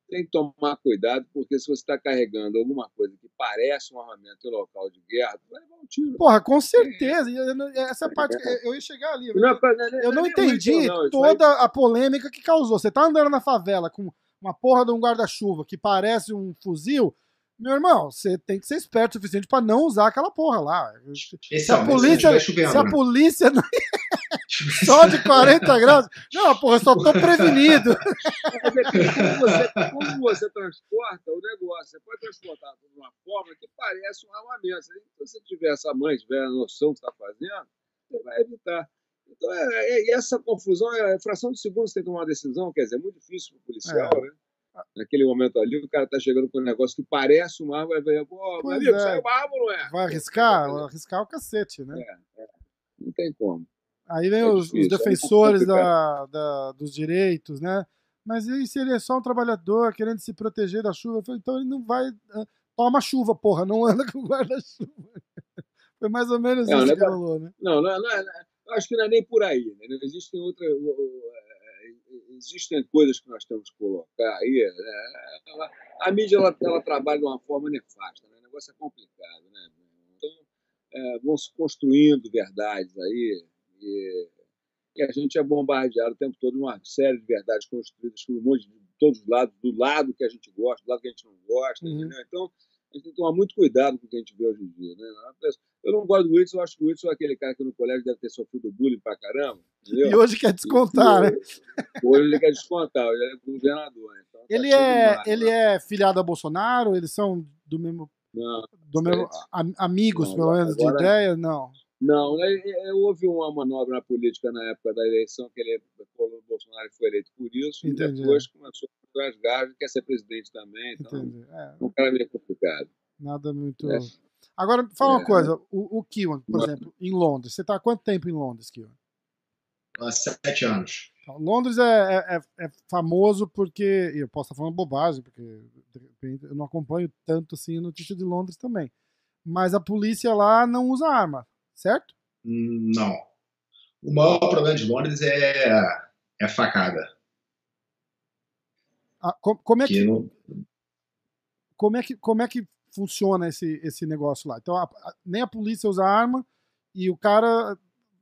Tem que tomar cuidado, porque se você está carregando alguma coisa que parece um armamento em local de guerra, vai levar um tiro. Porra, com certeza. Eu não- Essa parte, eu ia chegar ali. Não é Eu não é entendi não, toda a polêmica que causou. Você tá andando na favela com uma porra de um guarda-chuva que parece um fuzil, meu irmão, você tem que ser esperto o suficiente pra não usar aquela porra lá. Se a polícia, se a né? polícia não... <laughs> só de 40 graus, não, porra, só tô prevenido. É como você, como você transporta o negócio, você pode transportar de uma forma que parece um armamento. Se você tiver essa mãe, tiver a noção do que está fazendo, você vai evitar. Então, é, é- e essa confusão, é fração de segundo você tem que tomar uma decisão, quer dizer, é muito difícil para o policial, É. né? Naquele momento ali, o cara está chegando com um negócio que parece uma arma, vai ver, pô, meu amigo, é. saiu uma arma não é? Vai arriscar? Vai arriscar o cacete, né? Não tem como. Aí vem É os, os difícil, é defensores muito da, da- dos direitos, né? Mas e se ele é só um trabalhador querendo se proteger da chuva? Então ele não vai. Toma chuva, porra, não anda com <laughs> guarda-chuva. Foi mais ou menos É, o isso que negócio- rolou, né? Não, não, não, não, acho que não é nem por aí. Né? Não Existem outras. é, Existem coisas que nós temos que colocar aí. né? A mídia ela, ela trabalha de uma forma nefasta, né? o negócio é complicado. Né? Então, é, vão se construindo verdades aí, e, e a gente é bombardeado o tempo todo de uma série de verdades construídas por um monte de todos os lados, do lado que a gente gosta, do lado que a gente não gosta. Uhum. entendeu? Então, a gente tem que tomar muito cuidado com o que a gente vê hoje em dia. Né? Eu não gosto do Whitson, eu acho que o Whitson é aquele cara que no colégio deve ter sofrido bullying pra caramba. Entendeu? E hoje quer descontar, né? Hoje ele quer descontar, ele é governador. Então tá Ele de é, marra, ele né? é filiado a Bolsonaro? Eles são do mesmo. Não, Do mesmo am- amigos, Não, pelo menos, de agora- ideia? Não. Não é- é- houve uma manobra na política na época da eleição, que ele, o Bolsonaro foi eleito por isso, Entendi. e depois começou a as garras, quer ser presidente também. Então. É, é um cara meio complicado. nada muito. É. Agora, fala uma É. coisa. O, o Kiwan, por Não. exemplo, em Londres. Você tá há quanto tempo em Londres, Kiwan? Há sete anos. Então, Londres é, é- famoso porque. e Eu posso estar falando bobagem, porque de repente, eu não acompanho tanto assim a notícia de Londres também. Mas a polícia lá não usa arma, certo? Não. O maior problema de Londres é, é facada. Ah, co- como, é Que não, como, é que, como é que funciona esse, esse negócio lá? Então, a- a- nem a polícia usa arma e o cara,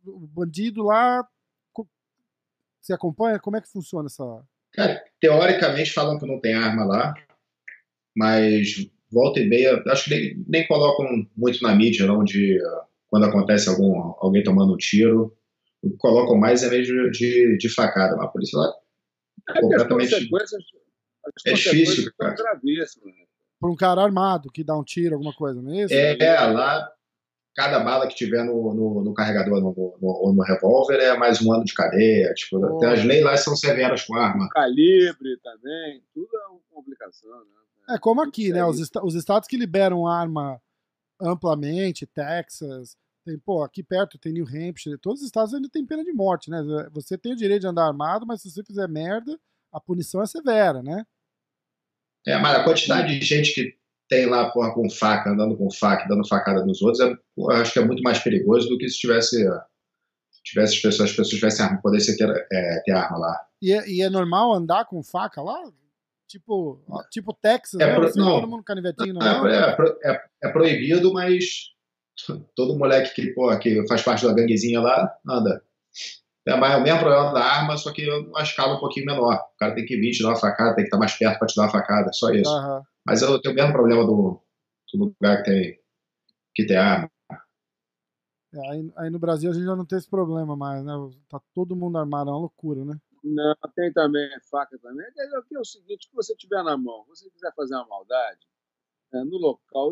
o bandido lá. Você acompanha? Como é que funciona essa. Cara, teoricamente falam que não tem arma lá, mas volta e meia, acho que nem, nem colocam muito na mídia, não, de ah, quando acontece algum, alguém tomando um tiro. O que colocam mais é mesmo de, de facada. Mas a polícia lá É as completamente. consequências, as É difícil, né? Pra um cara armado que dá um tiro, alguma coisa, não é isso? É, lá, cada bala que tiver no, no, no carregador no, no, ou no revólver é mais um ano de cadeia. Tipo, Oh. tem as leis lá são severas com arma. Calibre também, tudo é uma complicação. Né? É como aqui, né? Os, esta- os estados que liberam arma amplamente, Texas, tem, pô, aqui perto tem New Hampshire, todos os estados ainda tem pena de morte, né? Você tem o direito de andar armado, mas se você fizer merda, a punição é severa, né? É, mas a quantidade de gente que tem lá porra, com faca, andando com faca, dando facada nos outros, é, porra, acho que é muito mais perigoso do que se tivesse, tivesse as pessoas, as pessoas tivessem arma, pudessem ter, é, ter arma lá. E é, e é normal andar com faca lá? Tipo, tipo Texas, É né? Não, pro- não. todo mundo canivetinho, não, É, é, pro- é- é proibido, mas todo moleque que, porra, que faz parte da ganguezinha lá, anda. É o mesmo problema da arma, só que uma escala um pouquinho menor. O cara tem que vir te dar uma facada, tem que estar mais perto para te dar uma facada, só isso. Uhum. Mas eu tenho o mesmo problema do, do lugar que tem, que tem arma. É, aí, aí, no Brasil a gente já não tem esse problema mais, né? Tá todo mundo armado, é uma loucura, né? Não, tem também faca também. É, é o seguinte, que você tiver na mão, se você quiser fazer uma maldade, é, no local,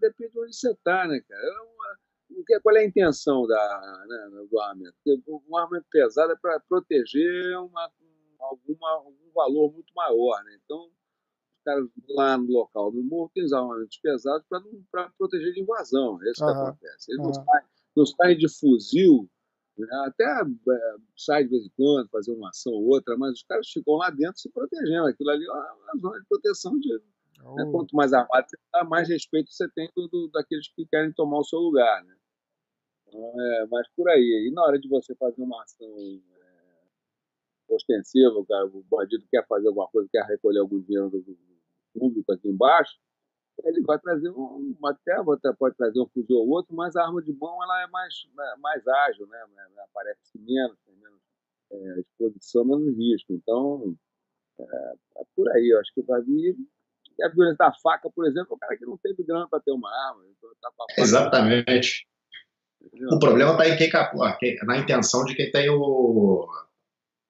depende de onde você está, né, cara? É uma, qual é a intenção da, né, do armamento? Um armamento pesado é para proteger uma, alguma, algum valor muito maior, né? Então, os caras lá no local, no morro, tem os armamentos pesados para proteger de invasão. É isso uhum. que acontece. Eles uhum. não, saem, não saem de fuzil né? Até é, sai de vez em quando, fazer uma ação ou outra, mas os caras ficam lá dentro se protegendo. Aquilo ali é uma zona de proteção de. Oh. Né? Quanto mais armado você está, mais respeito você tem do, do, daqueles que querem tomar o seu lugar. Né? Então, é, mas por aí. E na hora de você fazer uma ação é, ostensiva, cara, o bandido quer fazer alguma coisa, quer recolher algum dinheiro do, do público aqui embaixo, ele vai trazer um, até pode trazer um fuzil ou outro, mas a arma de mão ela é mais, é, mais ágil, né? Aparece menos, tem menos é, exposição, menos risco. Então, é, é, por aí, eu acho que vai vir. E a violência da faca, por exemplo, é o cara que não teve grana para ter uma arma. Então tá Exatamente. O problema está em quem, na intenção de quem tem o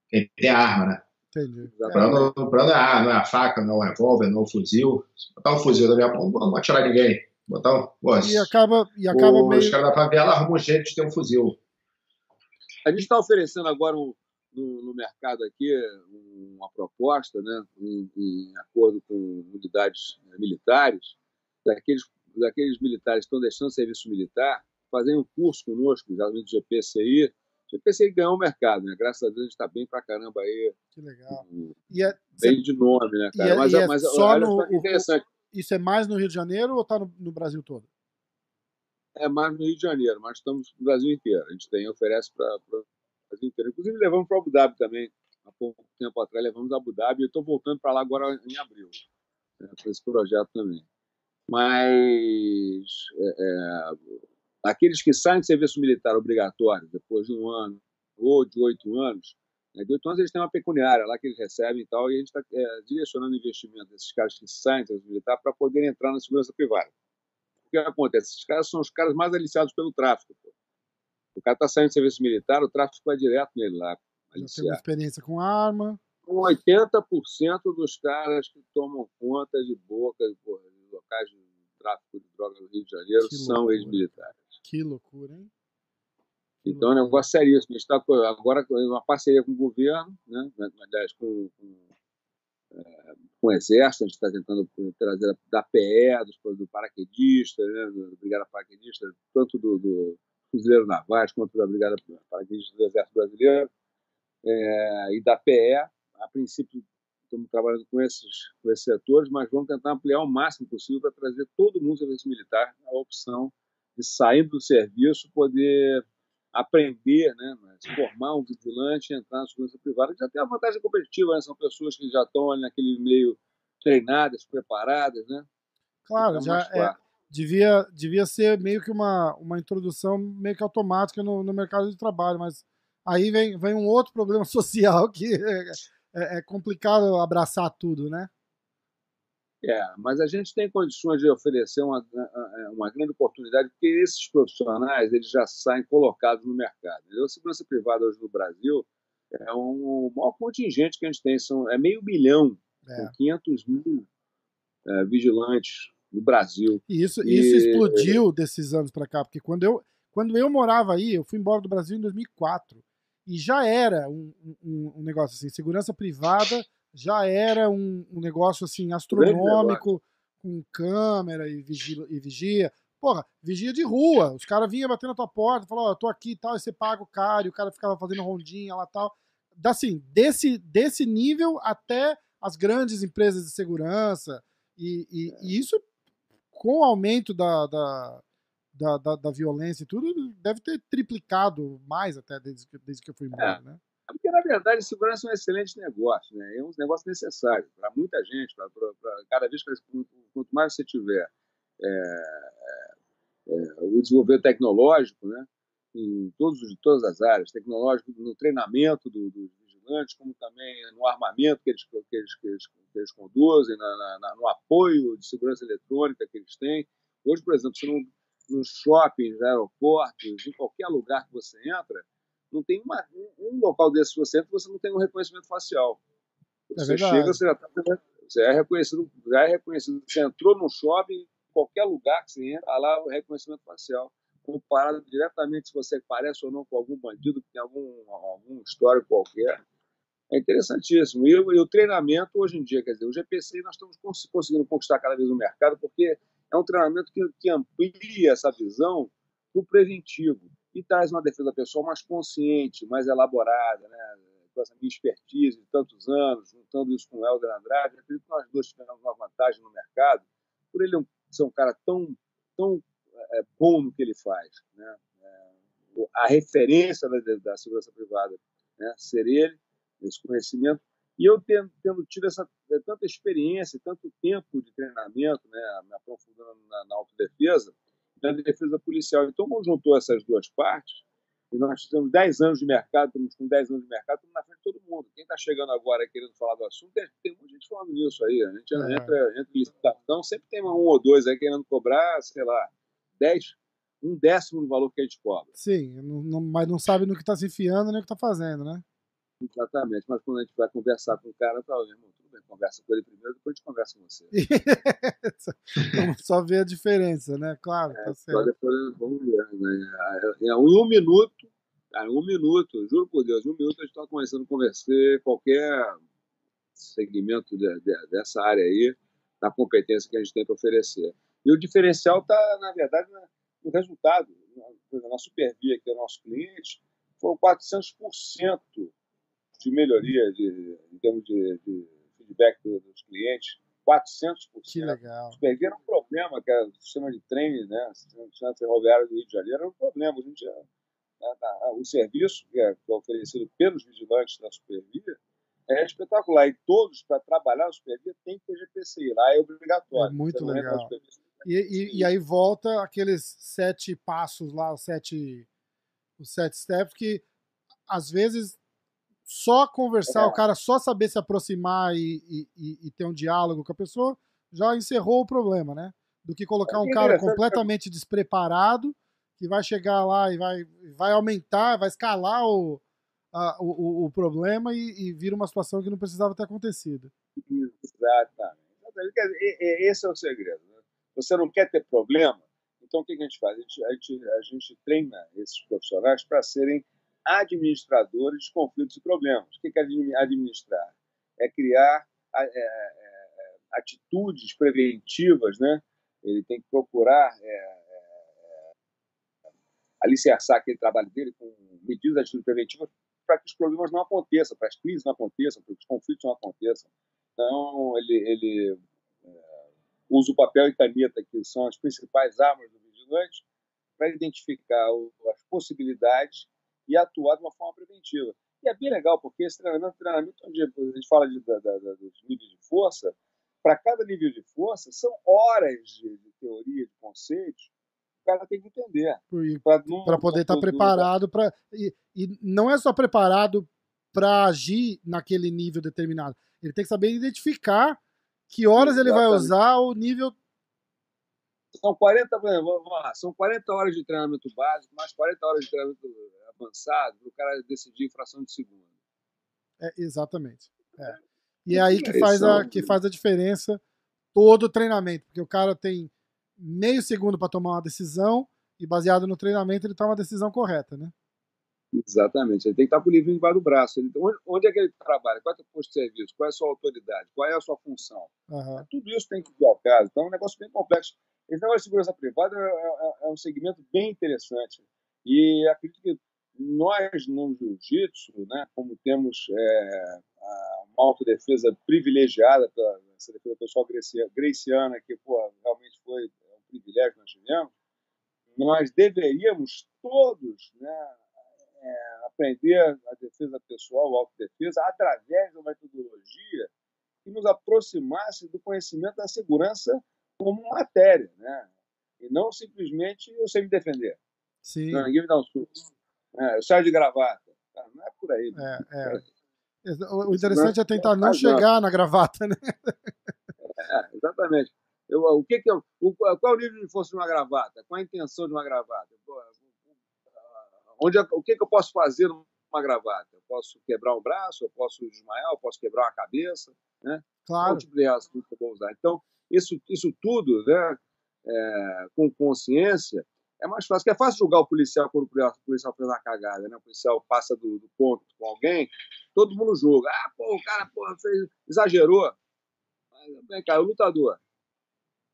quem tem a arma, né? Entendi. O problema, é, não é a faca, não é o revólver, não é o fuzil. Se botar um fuzil na minha mão, não vou atirar ninguém. Botar um, pô, e acaba, e acaba o, meio... Os caras da favela arrumam um jeito de ter um fuzil. A gente está oferecendo agora um, no, no, mercado aqui uma proposta, né, em, em acordo com unidades né, militares, daqueles, daqueles militares que estão deixando o serviço militar, fazerem um curso conosco, exatamente do GPCI, pensei em ganhar o mercado, né? Graças a Deus a gente está bem pra caramba aí. Que legal. E é, bem cê... de nome, né, cara? E é, mas, e é mas só no, interessante. Isso é mais no Rio de Janeiro ou está no, no, Brasil todo? É mais no Rio de Janeiro, mas estamos no Brasil inteiro. A gente tem, oferece para o Brasil inteiro. Inclusive levamos para Abu Dhabi também. Há pouco tempo atrás levamos a Abu Dhabi. Eu estou voltando para lá agora em abril, né, para esse projeto também. Mas é, é Aqueles que saem de serviço militar obrigatório depois de um ano ou de oito anos, né, de oito anos eles têm uma pecuniária lá que eles recebem e tal, e a gente está é, direcionando investimento desses caras que saem de serviço militar para poderem entrar na segurança privada. O que acontece? Esses caras são os caras mais aliciados pelo tráfico. Pô. O cara está saindo de serviço militar, o tráfico vai direto nele lá. Já tem experiência com arma. Com 80% dos caras que tomam conta de boca de locais de tráfico de drogas no Rio de Janeiro que são ex-militares. Que loucura, hein? Então loucura. é um negócio seríssimo. A gente está agora com uma parceria com o governo, né? aliás, com, com, é, com o Exército, a gente está tentando trazer da PE, dos, do paraquedista, né? da Brigada Paraquedista, tanto do, do Fuzileiro Navais quanto da Brigada Paraquedista do Exército Brasileiro, é, e da PE. A princípio, estamos trabalhando com esses, com esses setores, mas vamos tentar ampliar o máximo possível para trazer todo mundo do serviço militar a opção de saindo do serviço poder aprender, né, se formar um vigilante, entrar na segurança privada, já tem a vantagem competitiva, né? são pessoas que já estão ali naquele meio treinadas, preparadas, né? Claro, já é, devia, devia ser meio que uma, uma introdução meio que automática no, no mercado de trabalho, mas aí vem, vem um outro problema <laughs> social que é, é, é complicado abraçar tudo, né? É, mas a gente tem condições de oferecer uma, uma grande oportunidade, porque esses profissionais eles já saem colocados no mercado. A segurança privada hoje no Brasil é um, o maior contingente que a gente tem, são, é meio bilhão, é. com 500 mil é, vigilantes no Brasil. E isso, e, isso explodiu desses anos para cá, porque quando eu, quando eu morava aí, eu fui embora do Brasil em 2004, e já era um, um, um negócio assim, segurança privada já era um, um negócio assim astronômico, com câmera e vigia, e vigia. Porra, vigia de rua. Os caras vinham batendo na tua porta, falavam, ó, oh, tô aqui e tal, e você paga o cara, e o cara ficava fazendo rondinha lá e tal. Assim, desse, desse nível até as grandes empresas de segurança. E, e, e isso, com o aumento da, da, da, da, da, violência e tudo, deve ter triplicado mais até desde que, desde que eu fui embora, é. né? Porque, na verdade, segurança é um excelente negócio, né? é um negócio necessário para muita gente, pra, pra, pra cada vez que quanto mais você tiver é, é, é, o desenvolvimento tecnológico, né? em todos, todas as áreas, tecnológico no treinamento dos do vigilantes, como também no armamento que eles, que eles, que eles, que eles conduzem, na, na, no apoio de segurança eletrônica que eles têm. Hoje, por exemplo, se não, nos shoppings, aeroportos, em qualquer lugar que você entra, não tem uma, um, local desse que você entra, você não tem um reconhecimento facial. É você é chega, você já está você é reconhecido, já é reconhecido. Você entrou no shopping, qualquer lugar que você entra, lá o reconhecimento facial. Comparado diretamente se você parece ou não com algum bandido que tem algum, algum histórico qualquer. É interessantíssimo. E, e, o treinamento, hoje em dia, quer dizer, o GPC nós estamos conseguindo conquistar cada vez o mercado, porque é um treinamento que, que amplia essa visão para o preventivo e traz uma defesa pessoal mais consciente, mais elaborada, né? com essa minha expertise de tantos anos, juntando isso com o Helder Andrade, acredito que nós dois tivemos uma vantagem no mercado, por ele ser um cara tão, tão é, bom no que ele faz. Né? É, a referência da, da segurança privada né? ser ele, esse conhecimento, e eu tendo, tendo tido essa, é, tanta experiência, tanto tempo de treinamento, né, me aprofundando na, na autodefesa, na defesa policial. Então, quando juntou essas duas partes, e nós temos 10 anos de mercado, estamos com 10 anos de mercado, estamos na frente de todo mundo. Quem está chegando agora querendo falar do assunto, tem, tem muita gente falando nisso aí. A gente é. entra, entra em licitação, sempre tem um ou dois aí querendo cobrar, sei lá, 10, um décimo do valor que a gente cobra. Sim, não, não, mas não sabe no que está se enfiando nem o que está fazendo, né? Exatamente, mas quando a gente vai conversar com o cara, fala, irmão, tudo bem, conversa com ele primeiro, depois a gente conversa com você. <laughs> vamos só ver a diferença, né? Claro, é, tá certo. Depois vamos ver, né? Em um minuto, em um minuto, juro por Deus, em um minuto a gente está começando a conversar qualquer segmento de, de, dessa área aí, da competência que a gente tem para oferecer. E o diferencial está, na verdade, no resultado. Na Supervia, que é o nosso cliente, foram 400% de melhoria de, em termos de, de feedback dos clientes, 400%. Que legal. Os era um problema, que era o sistema de trem, né, o sistema ferroviário do Rio de Janeiro era um problema. A gente, o serviço que é, que é oferecido pelos vigilantes da Supervia é espetacular. E todos, para trabalhar na Supervia, tem que ter GPCI. Lá é obrigatório. É muito legal. E, e, e, aí volta aqueles sete passos lá, os sete, os sete steps, que às vezes só conversar, é. o cara só saber se aproximar e, e, e, ter um diálogo com a pessoa, já encerrou o problema, né? Do que colocar um cara completamente despreparado, que vai chegar lá e vai, vai aumentar, vai escalar o, a, o, o, problema e, e vira uma situação que não precisava ter acontecido. Exatamente. Esse é o segredo. Né? Você não quer ter problema, então o que a gente faz? A gente, a gente, a gente treina esses profissionais para serem administradores de conflitos e problemas. O que é administrar? É criar é, é, é, atitudes preventivas, né? Ele tem que procurar é, alicerçar aquele trabalho dele com medidas de atitudes preventivas para que os problemas não aconteçam, para as crises não aconteçam, para que os conflitos não aconteçam. Então, ele, ele usa o papel e caneta, que são as principais armas do vigilante, para identificar as possibilidades e atuar de uma forma preventiva. E é bem legal, porque esse treinamento, treinamento onde a gente fala de, da, da, dos níveis de força, para cada nível de força, são horas de, de teoria, de conceitos, o cara tem que entender. Para poder estar tá preparado para. E, e não é só preparado para agir naquele nível determinado. Ele tem que saber identificar que horas Exatamente. ele vai usar o nível são 40, vamos lá, são 40 horas de treinamento básico, mais 40 horas de treinamento avançado, para o cara decidir em fração de segundo. É, exatamente. É. E é aí que faz, a, que faz a diferença todo o treinamento, porque o cara tem meio segundo para tomar uma decisão e baseado no treinamento ele toma uma decisão correta, né? Exatamente. Ele tem que estar com o livro embaixo do braço. Ele, onde, onde, é que ele trabalha? Qual é o seu posto de serviço? Qual é a sua autoridade? Qual é a sua função? Uhum. Tudo isso tem que vir ao caso. Então é um negócio bem complexo. Esse negócio de segurança privada é, é, é um segmento bem interessante. E acredito que nós no jiu-jitsu, né, como temos é, uma autodefesa privilegiada pela essa defesa pessoal greciana, que pô, realmente foi um privilégio que nós tivemos, nós deveríamos todos né, é, aprender a defesa pessoal, a autodefesa, através de uma metodologia que nos aproximasse do conhecimento da segurança como matéria, né? e não simplesmente eu sei me defender. Sim. Não, ninguém me dá um suco. É, eu saio de gravata. Cara, não é por aí. É, é. O o interessante é tentar não chegar na gravata, né? É, exatamente. Eu, o que que eu, o, qual é o nível de força de uma gravata? Qual é a intenção de uma gravata? Pô, Onde, é- o que, que eu posso fazer numa gravata? Eu posso quebrar um braço, eu posso desmaiar, eu posso quebrar uma cabeça, né? Qual Claro. tipo de reação que eu vou usar? Então, isso, isso tudo, né, é, com consciência, é mais fácil. Porque é fácil julgar o policial quando o policial- fez uma cagada, né? O policial passa do, do ponto com alguém, todo mundo julga. Ah, pô, o cara pô, fez, exagerou. Mas, vem cá, o lutador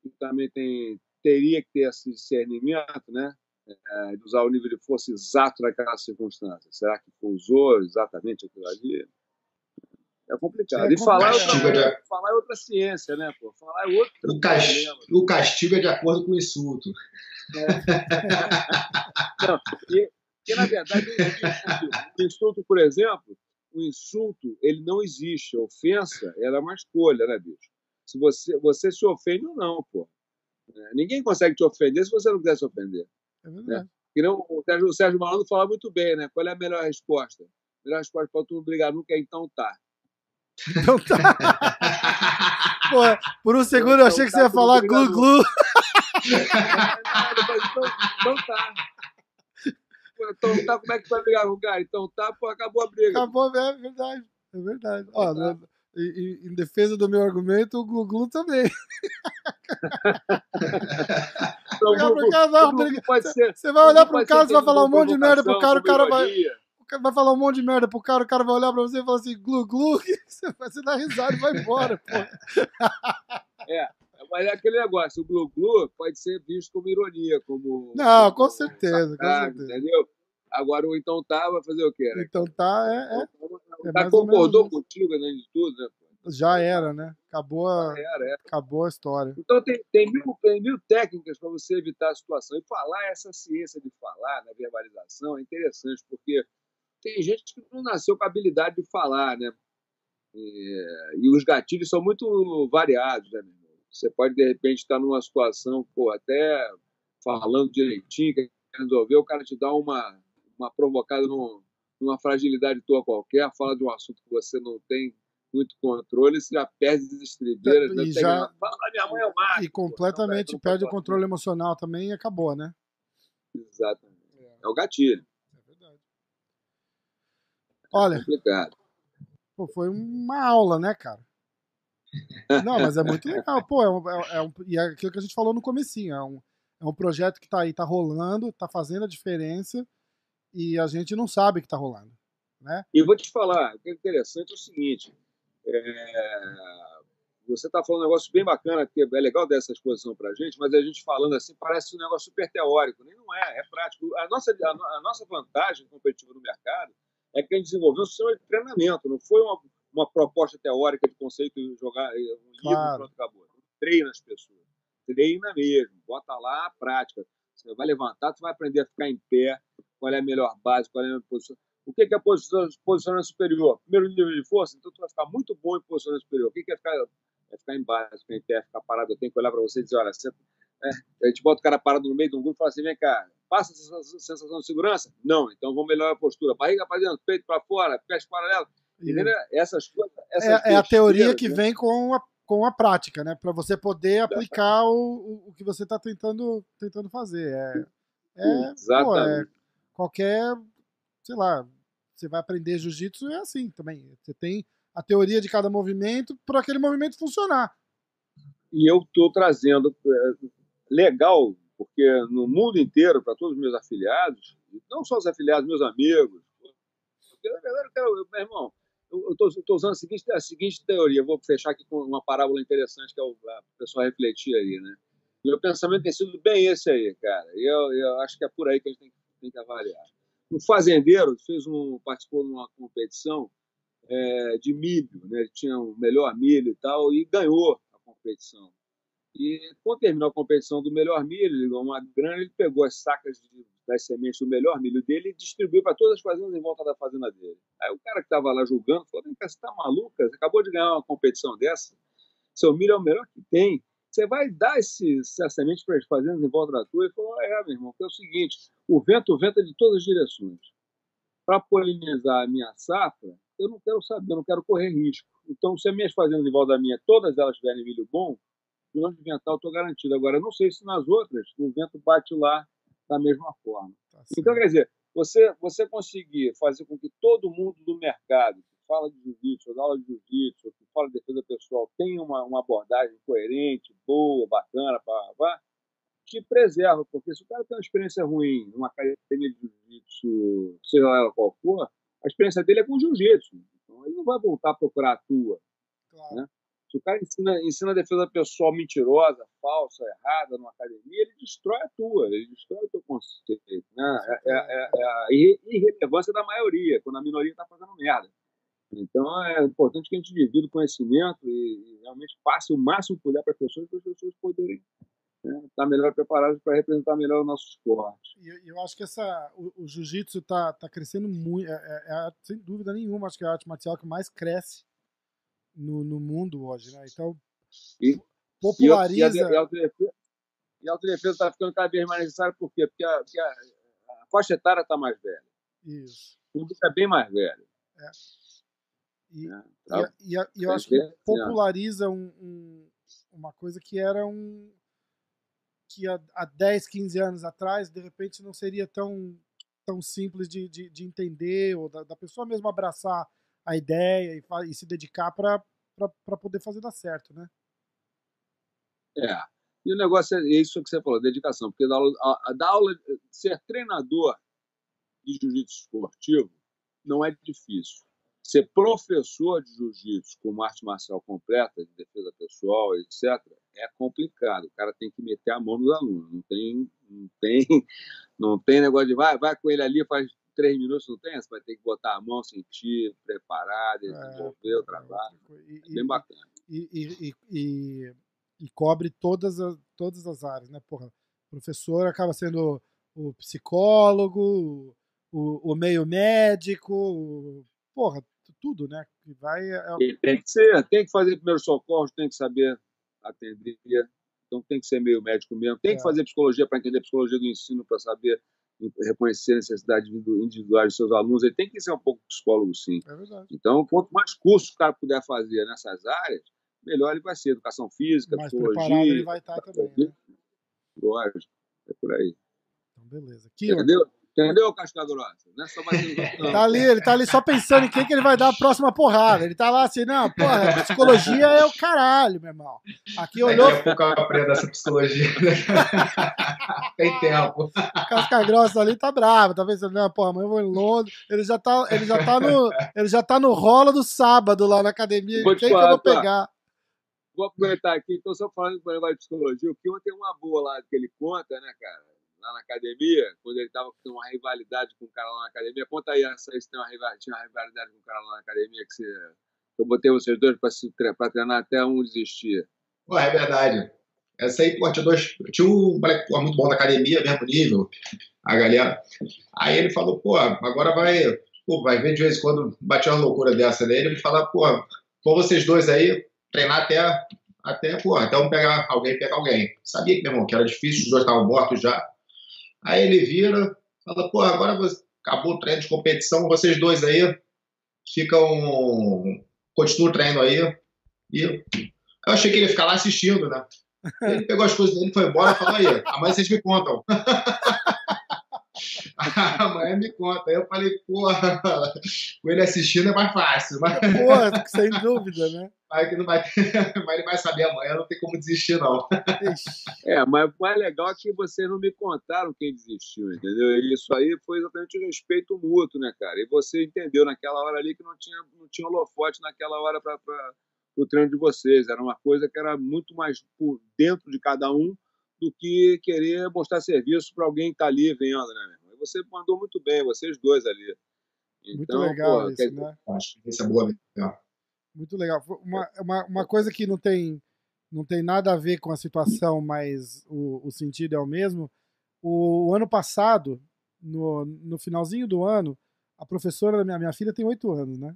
que também tem, teria que ter esse discernimento, né? É, de usar o nível de força exato naquela circunstância. Será que usou exatamente aquilo ali? É complicado. É e falar é, outra, falar é outra ciência, né? Pô? Falar é outro O, cas- problema. o castigo é de acordo com o insulto. Não, e, e, na verdade, o insulto, por exemplo, o insulto, ele não existe. A ofensa, ela é uma escolha, né, bicho? Se você, você se ofende ou não, pô. É, Ninguém consegue te ofender se você não quiser se ofender. É verdade. Que não, o, Sérgio, o Sérgio Malandro fala muito bem, né? Qual é a melhor resposta? A melhor resposta para tu não brigar nunca é então tá. Então tá. <laughs> Pô, por um segundo eu achei que você ia falar glu-glu. <laughs> então, então tá. Pô, Então tá, como é que tu vai brigar com o cara? Então tá, pô, acabou a briga. Acabou, é verdade. É verdade. Ó, né, e- e- em defesa do meu argumento, o glu-glu também. <laughs> Então, grupo brigar- pode ser. Você vai olhar pro você vai falar um monte de merda pro cara, o cara vai, vai falar um monte de merda pro cara, o cara vai olhar pra você e falar assim, <laughs> você vai você dá risada e vai embora, pô. <laughs> Mas é aquele negócio, o glu-glu pode ser visto como ironia, como. Não, com como certeza, com sarcasmo, certeza. Entendeu? Agora o então tá vai fazer o quê? Né? Então tá, é, é, O é cara mais ou concordou contigo além de tudo, né? já era, né? Acabou a, Era, era. acabou a história. Então tem, tem, mil, tem mil técnicas para você evitar a situação. E falar, essa ciência de falar na verbalização é interessante, porque tem gente que não nasceu com a habilidade de falar, né? E, e os gatilhos são muito variados, né? Você pode, de repente, estar numa situação, pô, até falando direitinho, quer resolver, o cara te dá uma, uma provocada num- numa fragilidade tua qualquer, fala de um assunto que você não tem muito controle, você já perde as estribeiras. E né? já- Fala, minha mãe é o. E completamente Não, perde o controle emocional também e acabou, né? Exatamente. É o gatilho. É. Olha, Complicado. pô, foi uma aula, né, cara? Não, mas é muito <laughs> legal. Pô, é um, é- é um- e é aquilo que a gente falou no comecinho. É um, é um projeto que tá aí, tá rolando, tá fazendo a diferença e a gente não sabe que tá rolando, né? E vou te falar, o que é interessante é o seguinte: é, você está falando um negócio bem bacana, que é legal dessa exposição para a gente, mas a gente falando assim parece um negócio super teórico. Nem não é, é prático. A nossa, a, a nossa vantagem competitiva no mercado é que a gente desenvolveu um sistema de treinamento, não foi uma, uma proposta teórica de conceito e jogar um livro Claro. e pronto, acabou. Treina as pessoas. Treina mesmo, bota lá a prática. Você vai levantar, tu vai aprender a ficar em pé, qual é a melhor base, qual é a melhor posição. O que é posição- posicionamento superior? Primeiro nível de força, então tu vai ficar muito bom em posicionamento superior. O que que é ficar, é ficar em base, ficar em pé, ficar parado? Eu tenho que olhar para você e dizer, olha, você, é, a gente bota o cara parado no meio de um grupo e fala assim, vem cá, passa essa sensação de segurança? Não, então vamos melhorar a postura. Barriga para dentro, peito para fora, pés paralelos. E Entendeu? Essas coisas. Essas é, é a teoria que né? vem com a, com a prática, né? Para você poder aplicar o, o, que você tá tentando, tentando fazer. É, é, pô, é Exatamente. qualquer, sei lá, você vai aprender jiu-jitsu é assim também. Você tem a teoria de cada movimento para aquele movimento funcionar. E eu estou trazendo é, legal, porque no mundo inteiro, para todos os meus afiliados, não só os afiliados, meus amigos, porque, na verdade, quero, meu irmão, eu estou usando a seguinte, a seguinte teoria, vou fechar aqui com uma parábola interessante que é o a pessoa refletir aí, né? Meu pensamento tem sido bem esse aí, cara. E eu, eu acho que é por aí que a gente tem, tem que avaliar. Um fazendeiro fez um, participou de uma competição é, de milho, né? Ele tinha o melhor milho e tal, e ganhou a competição. E quando terminou a competição do melhor milho, ele uma grana, ele pegou as sacas de, das sementes do melhor milho dele e distribuiu para todas as fazendas em volta da fazenda dele. Aí o cara que estava lá julgando falou: Vem cá, você está maluca? Você acabou de ganhar uma competição dessa? Seu milho é o melhor que tem. você vai dar esse, essa semente para as fazendas em volta da tua e falar, é, meu irmão, que é o seguinte, o vento venta de todas as direções. Para polinizar a minha safra, eu não quero saber, eu não quero correr risco. Então, se as minhas fazendas em volta da minha, todas elas tiverem milho bom, no vental estou garantido. Agora, não sei se nas outras o vento bate lá da mesma forma. Tá então, quer dizer, você, você conseguir fazer com que todo mundo do mercado que fala de jiu-jitsu, dá aula de jiu-jitsu, que fala de defesa pessoal, tenha uma, uma abordagem coerente, boa, bacana, pá, te preserva, porque se o cara tem uma experiência ruim numa academia de jiu-jitsu, seja ela qual for, a experiência dele é com jiu-jitsu. Então ele não vai voltar a procurar a tua. Claro. Né? Se o cara ensina, ensina a defesa pessoal mentirosa, falsa, errada numa academia, ele destrói a tua, ele destrói o teu conceito. Né? É, é, é, é a irrelevância da maioria, quando a minoria está fazendo merda. Então é importante que a gente divida o conhecimento e, e realmente passe o máximo que puder para as pessoas, para as pessoas poderem né, estar melhor preparadas para representar melhor o nosso esporte. E eu acho que essa, o, o jiu-jitsu está tá crescendo muito, é, é, é, sem dúvida nenhuma, acho que é a arte marcial que mais cresce no, no mundo hoje, né? Então, e, populariza. E, a, e a autodefesa está ficando cada vez mais necessária, por quê? Porque a, porque a, a faixa etária está mais velha. Isso. O público é bem mais velho. É. E, é, tá? e, e, e, eu acho que populariza um, um, uma coisa que era um. que há, há 10, 15 anos atrás, de repente, não seria tão, tão simples de, de, de entender, ou da, da pessoa mesmo abraçar a ideia e, e se dedicar para poder fazer dar certo, né? É. E o negócio é isso que você falou, dedicação, porque dar aula, a, a aula ser treinador de jiu-jitsu esportivo não é difícil. Ser professor de jiu-jitsu com arte marcial completa, de defesa pessoal, etc., é complicado. O cara tem que meter a mão nos alunos. Não tem, não tem, não tem negócio de vai, vai com ele ali, faz três minutos não tem, você vai ter que botar a mão, sentir, preparar, desenvolver é, o trabalho. E, é bem bacana. E, e, e, e, cobre todas as, todas as áreas, né? Porra, o professor acaba sendo o psicólogo, o, o meio médico, o, porra, tudo, né? Que vai. É... é tem que ser, tem que fazer primeiro socorro, tem que saber atender, então tem que ser meio médico mesmo, tem é. que fazer psicologia para entender psicologia do ensino, para saber reconhecer a necessidade individual dos seus alunos, ele tem que ser um pouco psicólogo, sim. É então, quanto mais cursos o cara puder fazer nessas áreas, melhor ele vai ser. Educação física, mais psicologia. ele vai estar também. Né? Lógico, é por aí. Então, beleza. Aqui, Entendeu? Ó. Entendeu, casca grossa? Não é só tá ali, ele tá ali só pensando em quem que ele vai dar a próxima porrada. Ele tá lá assim, não, porra, psicologia é o caralho, meu irmão. Aqui olhou. Daqui a pouco eu aprendo essa psicologia. <laughs> Tem tempo. Casca grossa ali tá bravo, tá pensando, não, porra, amanhã eu vou em Londres. Ele já tá, ele já tá no, ele já tá no rolo do sábado lá na academia. Vou quem falar, que eu vou pegar? Tá. Vou aproveitar aqui, então, só falando do negócio de psicologia, o que ontem é uma boa lá que ele conta, né, cara? Lá na academia, quando ele estava com uma rivalidade com o cara lá na academia. Conta aí essa aí se tem uma rivalidade, tinha uma rivalidade com o cara lá na academia que você. Eu botei vocês dois para treinar até um desistir. Pô, é verdade. Essa aí, pô, tinha dois. Tinha um moleque muito bom da academia, mesmo nível, a galera. Aí ele falou, pô, agora vai. Pô, vai ver de vez em quando bater uma loucura dessa dele. Ele fala, pô, pô, vocês dois aí, treinar até. Até, pô, até um pegar alguém, pegar alguém. Sabia que, meu irmão, que era difícil, os dois estavam mortos já. Aí ele vira, fala, pô, agora você, acabou o treino de competição, vocês dois aí ficam, continuam o treino aí. E eu achei que ele ia ficar lá assistindo, né? <laughs> Ele pegou as coisas dele, foi embora e falou aí, amanhã vocês me contam. <laughs> <laughs> Amanhã me conta. Aí eu falei, porra, <laughs> com ele assistindo é mais fácil. Mas... Porra, sem dúvida, né? <laughs> Mas, que não vai ter... mas ele vai saber amanhã, não tem como desistir, não. É, mas o mais legal é que vocês não me contaram quem desistiu, entendeu? E isso aí foi exatamente o respeito mútuo, né, cara? E você entendeu naquela hora ali que não tinha, não tinha holofote naquela hora para o treino de vocês. Era uma coisa que era muito mais por dentro de cada um do que querer mostrar serviço para alguém que está ali vendo, né, Você mandou muito bem, vocês dois ali. Então, muito legal pô, isso, quer... né? Acho que isso é boa. Muito legal. Uma, uma, uma coisa que não tem, não tem nada a ver com a situação, mas o, o sentido é o mesmo. O, o ano passado, no, no finalzinho do ano, a professora da minha, minha filha tem oito anos, né?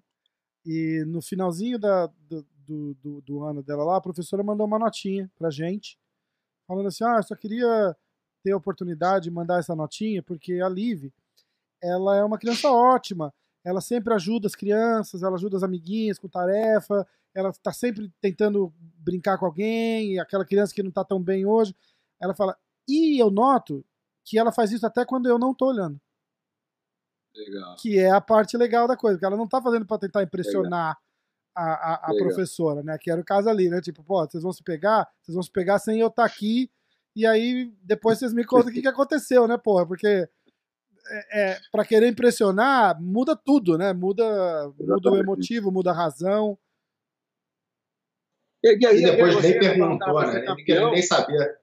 E no finalzinho da, do, do, do, do ano dela lá, a professora mandou uma notinha pra gente, falando assim: ah, eu só queria ter a oportunidade de mandar essa notinha, porque a Liv, ela é uma criança ótima, ela sempre ajuda as crianças, ela ajuda as amiguinhas com tarefa, ela está sempre tentando brincar com alguém, aquela criança que não está tão bem hoje. Ela fala, e eu noto que ela faz isso até quando eu não estou olhando. Legal. Que é a parte legal da coisa, porque ela não está fazendo para tentar impressionar a, a, a professora, né? Que era o caso ali, né? Tipo, pô, vocês vão se pegar, vocês vão se pegar sem eu estar tá aqui, e aí depois vocês me contam o que, que aconteceu, né, porra? Porque é, é para querer impressionar, muda tudo, né? Muda, muda o emotivo, muda a razão. E, e, e depois nem perguntou, né? Ele nem sabia.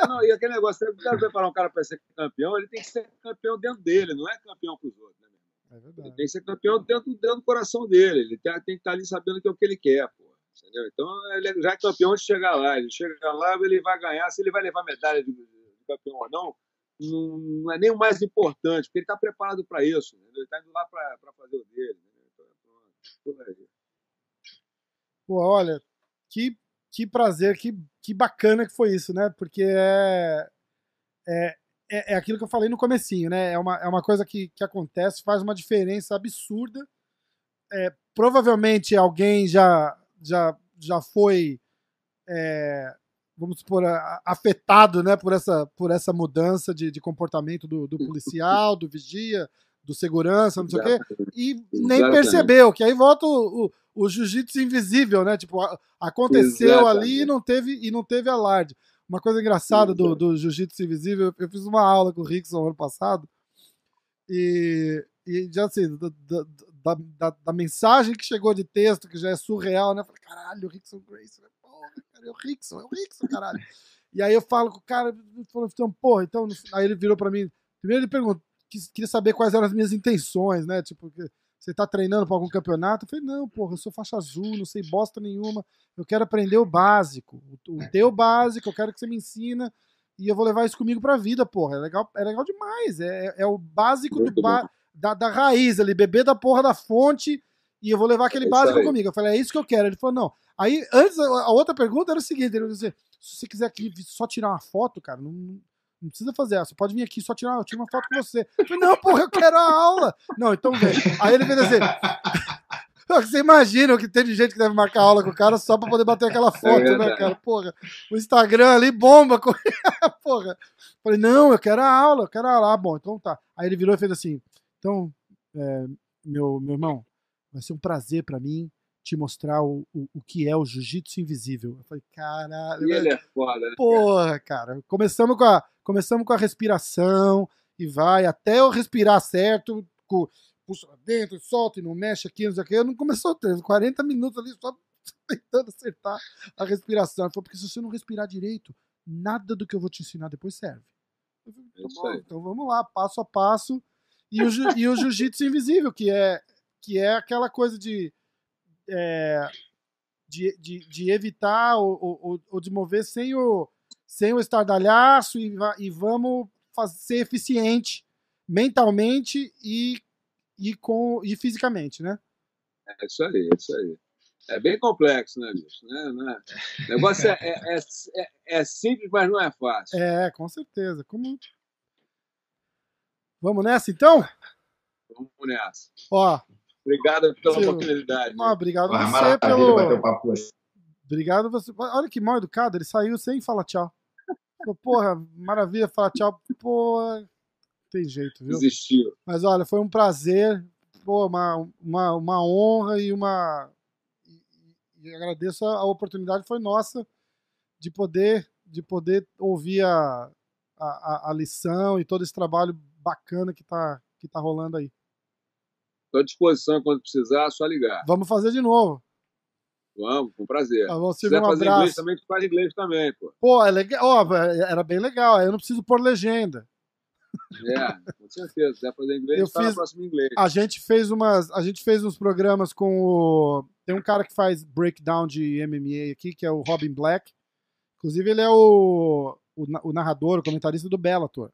É, não, e aquele negócio, o cara preparar um cara para ser campeão, ele tem que ser campeão dentro dele, não é campeão para os outros. Né, é ele tem que ser campeão dentro, dentro do coração dele. Ele tem, tem que estar ali sabendo que é o que ele quer, pô. Entendeu? Então, ele já é campeão de chegar lá. Ele chega lá, ele vai ganhar. Se ele vai levar medalha de, campeão ou não, não é nem o mais importante, porque ele está preparado para isso. Entendeu? Ele está indo lá para fazer o dele. Então, pronto, por aí. Pô, olha, que, que prazer, que, que bacana que foi isso, né? Porque é, é, é, é, aquilo que eu falei no comecinho, né? É uma, é uma coisa que, que acontece, faz uma diferença absurda. É, provavelmente alguém já, já, já foi, é, vamos supor, afetado né, por, essa, por essa mudança de, de comportamento do, do policial, do vigia, do segurança, não sei o quê, e nem percebeu, que aí volta o, o, o jiu-jitsu invisível, né? Tipo, aconteceu Exatamente. ali e não teve e não teve alarde. Uma coisa engraçada do, do jiu-jitsu invisível, eu fiz uma aula com o Rickson ano passado, e, e já assim, da, da, da, mensagem que chegou de texto, que já é surreal, né? Eu falei, caralho, o Rickson Grace, né? porra, cara, é o Rickson, é o Rickson, caralho. e aí eu falo com o cara, falou, então, porra, então, aí ele virou pra mim, primeiro ele perguntou, queria saber quais eram as minhas intenções, né? Tipo, você tá treinando para algum campeonato? Eu falei, não, porra, eu sou faixa azul, não sei bosta nenhuma. Eu quero aprender o básico. O, o teu básico, eu quero que você me ensina e eu vou levar isso comigo pra vida, porra. É legal, é legal demais. É, é, é o básico do ba da, da raiz ali, beber da porra da fonte e eu vou levar aquele é básico aí. comigo. Eu falei, é isso que eu quero. Ele falou, não. Aí, antes, a outra pergunta era o seguinte: ele disse, se você quiser aqui só tirar uma foto, cara, não, não precisa fazer essa. Pode vir aqui só tirar, eu tiro uma foto com você. Eu falei, não, porra, eu quero a aula. Não, então vem. Aí ele fez assim. <laughs> Você imagina o que tem de gente que deve marcar aula com o cara só pra poder bater aquela é foto, é né, cara? Porra, o Instagram ali bomba com. <laughs> Porra. Falei, não, eu quero a aula, eu quero a aula. Ah, bom, então tá. Aí ele virou e fez assim: então, é, meu, meu irmão, vai ser um prazer para mim te mostrar o, o, o que é o jiu-jitsu invisível. Eu falei, caralho. E ele é foda, né? Porra, cara. Começamos com a, começamos com a respiração e vai até eu respirar certo, com, puxa dentro, solta e não mexe aqui, não sei o que. Eu não começou a 40 minutos ali só <laughs> tentando acertar a respiração. Ele falou, porque se você não respirar direito, nada do que eu vou te ensinar depois serve. Falei, tá bom, então vamos lá, passo a passo. E o, e o jiu-jitsu invisível, que é, que é aquela coisa de é, de, de, de, evitar ou, ou, ou, de mover sem o, sem o estardalhaço e, e vamos fazer, ser eficiente mentalmente e, e, com, e fisicamente, né? É isso aí, é isso aí. É bem complexo, né, bicho? Né? Né? O negócio é, é, é, é, simples, mas não é fácil. É, com certeza. Como... Vamos nessa, então? Vamos nessa. Ó, Obrigado pela Sim. oportunidade. Não, obrigado ah, você pelo. Papo. Obrigado você. Olha que mal educado, ele saiu sem falar tchau. Porra, maravilha falar tchau. Pô, tem jeito, viu? Desistiu. Mas olha, foi um prazer, pô, uma, uma, uma honra e uma. E, e agradeço a, a oportunidade, foi nossa de poder, de poder ouvir a, a, a lição e todo esse trabalho bacana que tá, que tá rolando aí. Estou à disposição quando precisar, é só ligar. Vamos fazer de novo. Vamos, com prazer. Ah, Se quiser um fazer abraço. inglês também, tu faz inglês também, pô. Pô, é legal. Oh, era bem legal. Eu não preciso pôr legenda. É, com certeza. Se quiser fazer inglês, eu fiz, próximo inglês. A gente fez umas. A gente fez uns programas com o. Tem um cara que faz breakdown de MMA aqui, que é o Robin Black. Inclusive, ele é o, o, o narrador, o comentarista do Bellator.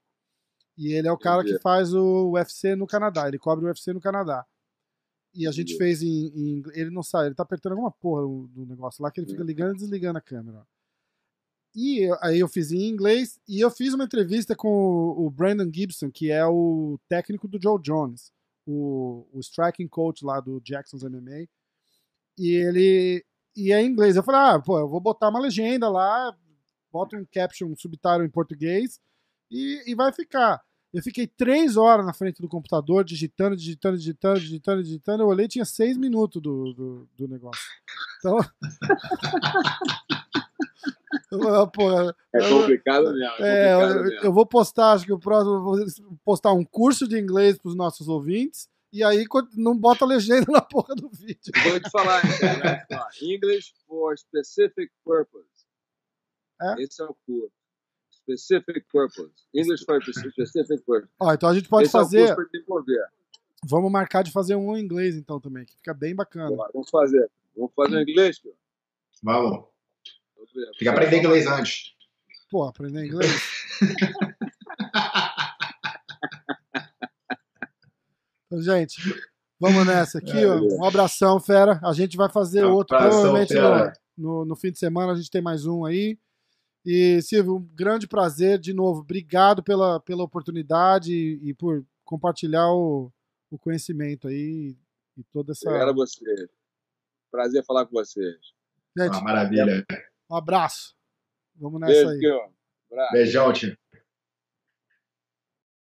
E ele é o cara que faz o UFC no Canadá. Ele cobre o UFC no Canadá. E a gente fez em, em- Ele não sabe, ele tá apertando alguma porra do negócio lá que ele fica ligando e desligando a câmera. E aí eu fiz em inglês e eu fiz uma entrevista com o, Brandon Gibson, que é o técnico do Joe Jones, o, o striking coach lá do Jackson's MMA. E ele. E é em inglês. Eu falei, ah, pô, eu vou botar uma legenda lá, bota um caption, um subtitle em português e, e vai ficar. Eu fiquei três horas na frente do computador, digitando, digitando, digitando, digitando, digitando. Eu olhei tinha seis minutos do, do, do negócio. Então. <laughs> Eu, porra, É complicado mesmo. é, É complicado eu, mesmo. eu vou postar, acho que o próximo vou postar um curso de inglês para os nossos ouvintes. E aí não bota legenda na porra do vídeo. Vou te falar, falar. English for specific purpose. É? Esse é o curso. Specific purpose. English for specific purpose. Ó, então a gente pode Esse é o fazer. desenvolver. Vamos marcar de fazer um em inglês então também, que fica bem bacana. Vamos fazer. Vamos fazer em inglês, tio? Vamos. Tem que aprender inglês antes. Pô, aprender inglês. <laughs> então, gente, vamos nessa aqui, ó. Um abração, fera. A gente vai fazer outro. Abração, Provavelmente no, no fim de semana a gente tem mais um aí. E, Silvio, um grande prazer de novo. Obrigado pela, pela oportunidade e, e por compartilhar o, o conhecimento aí e toda essa. Obrigado a vocês. Prazer falar com vocês. Gente, Ah, maravilha. um abraço. Vamos nessa Beijo, aí. tio. Beijão, tio.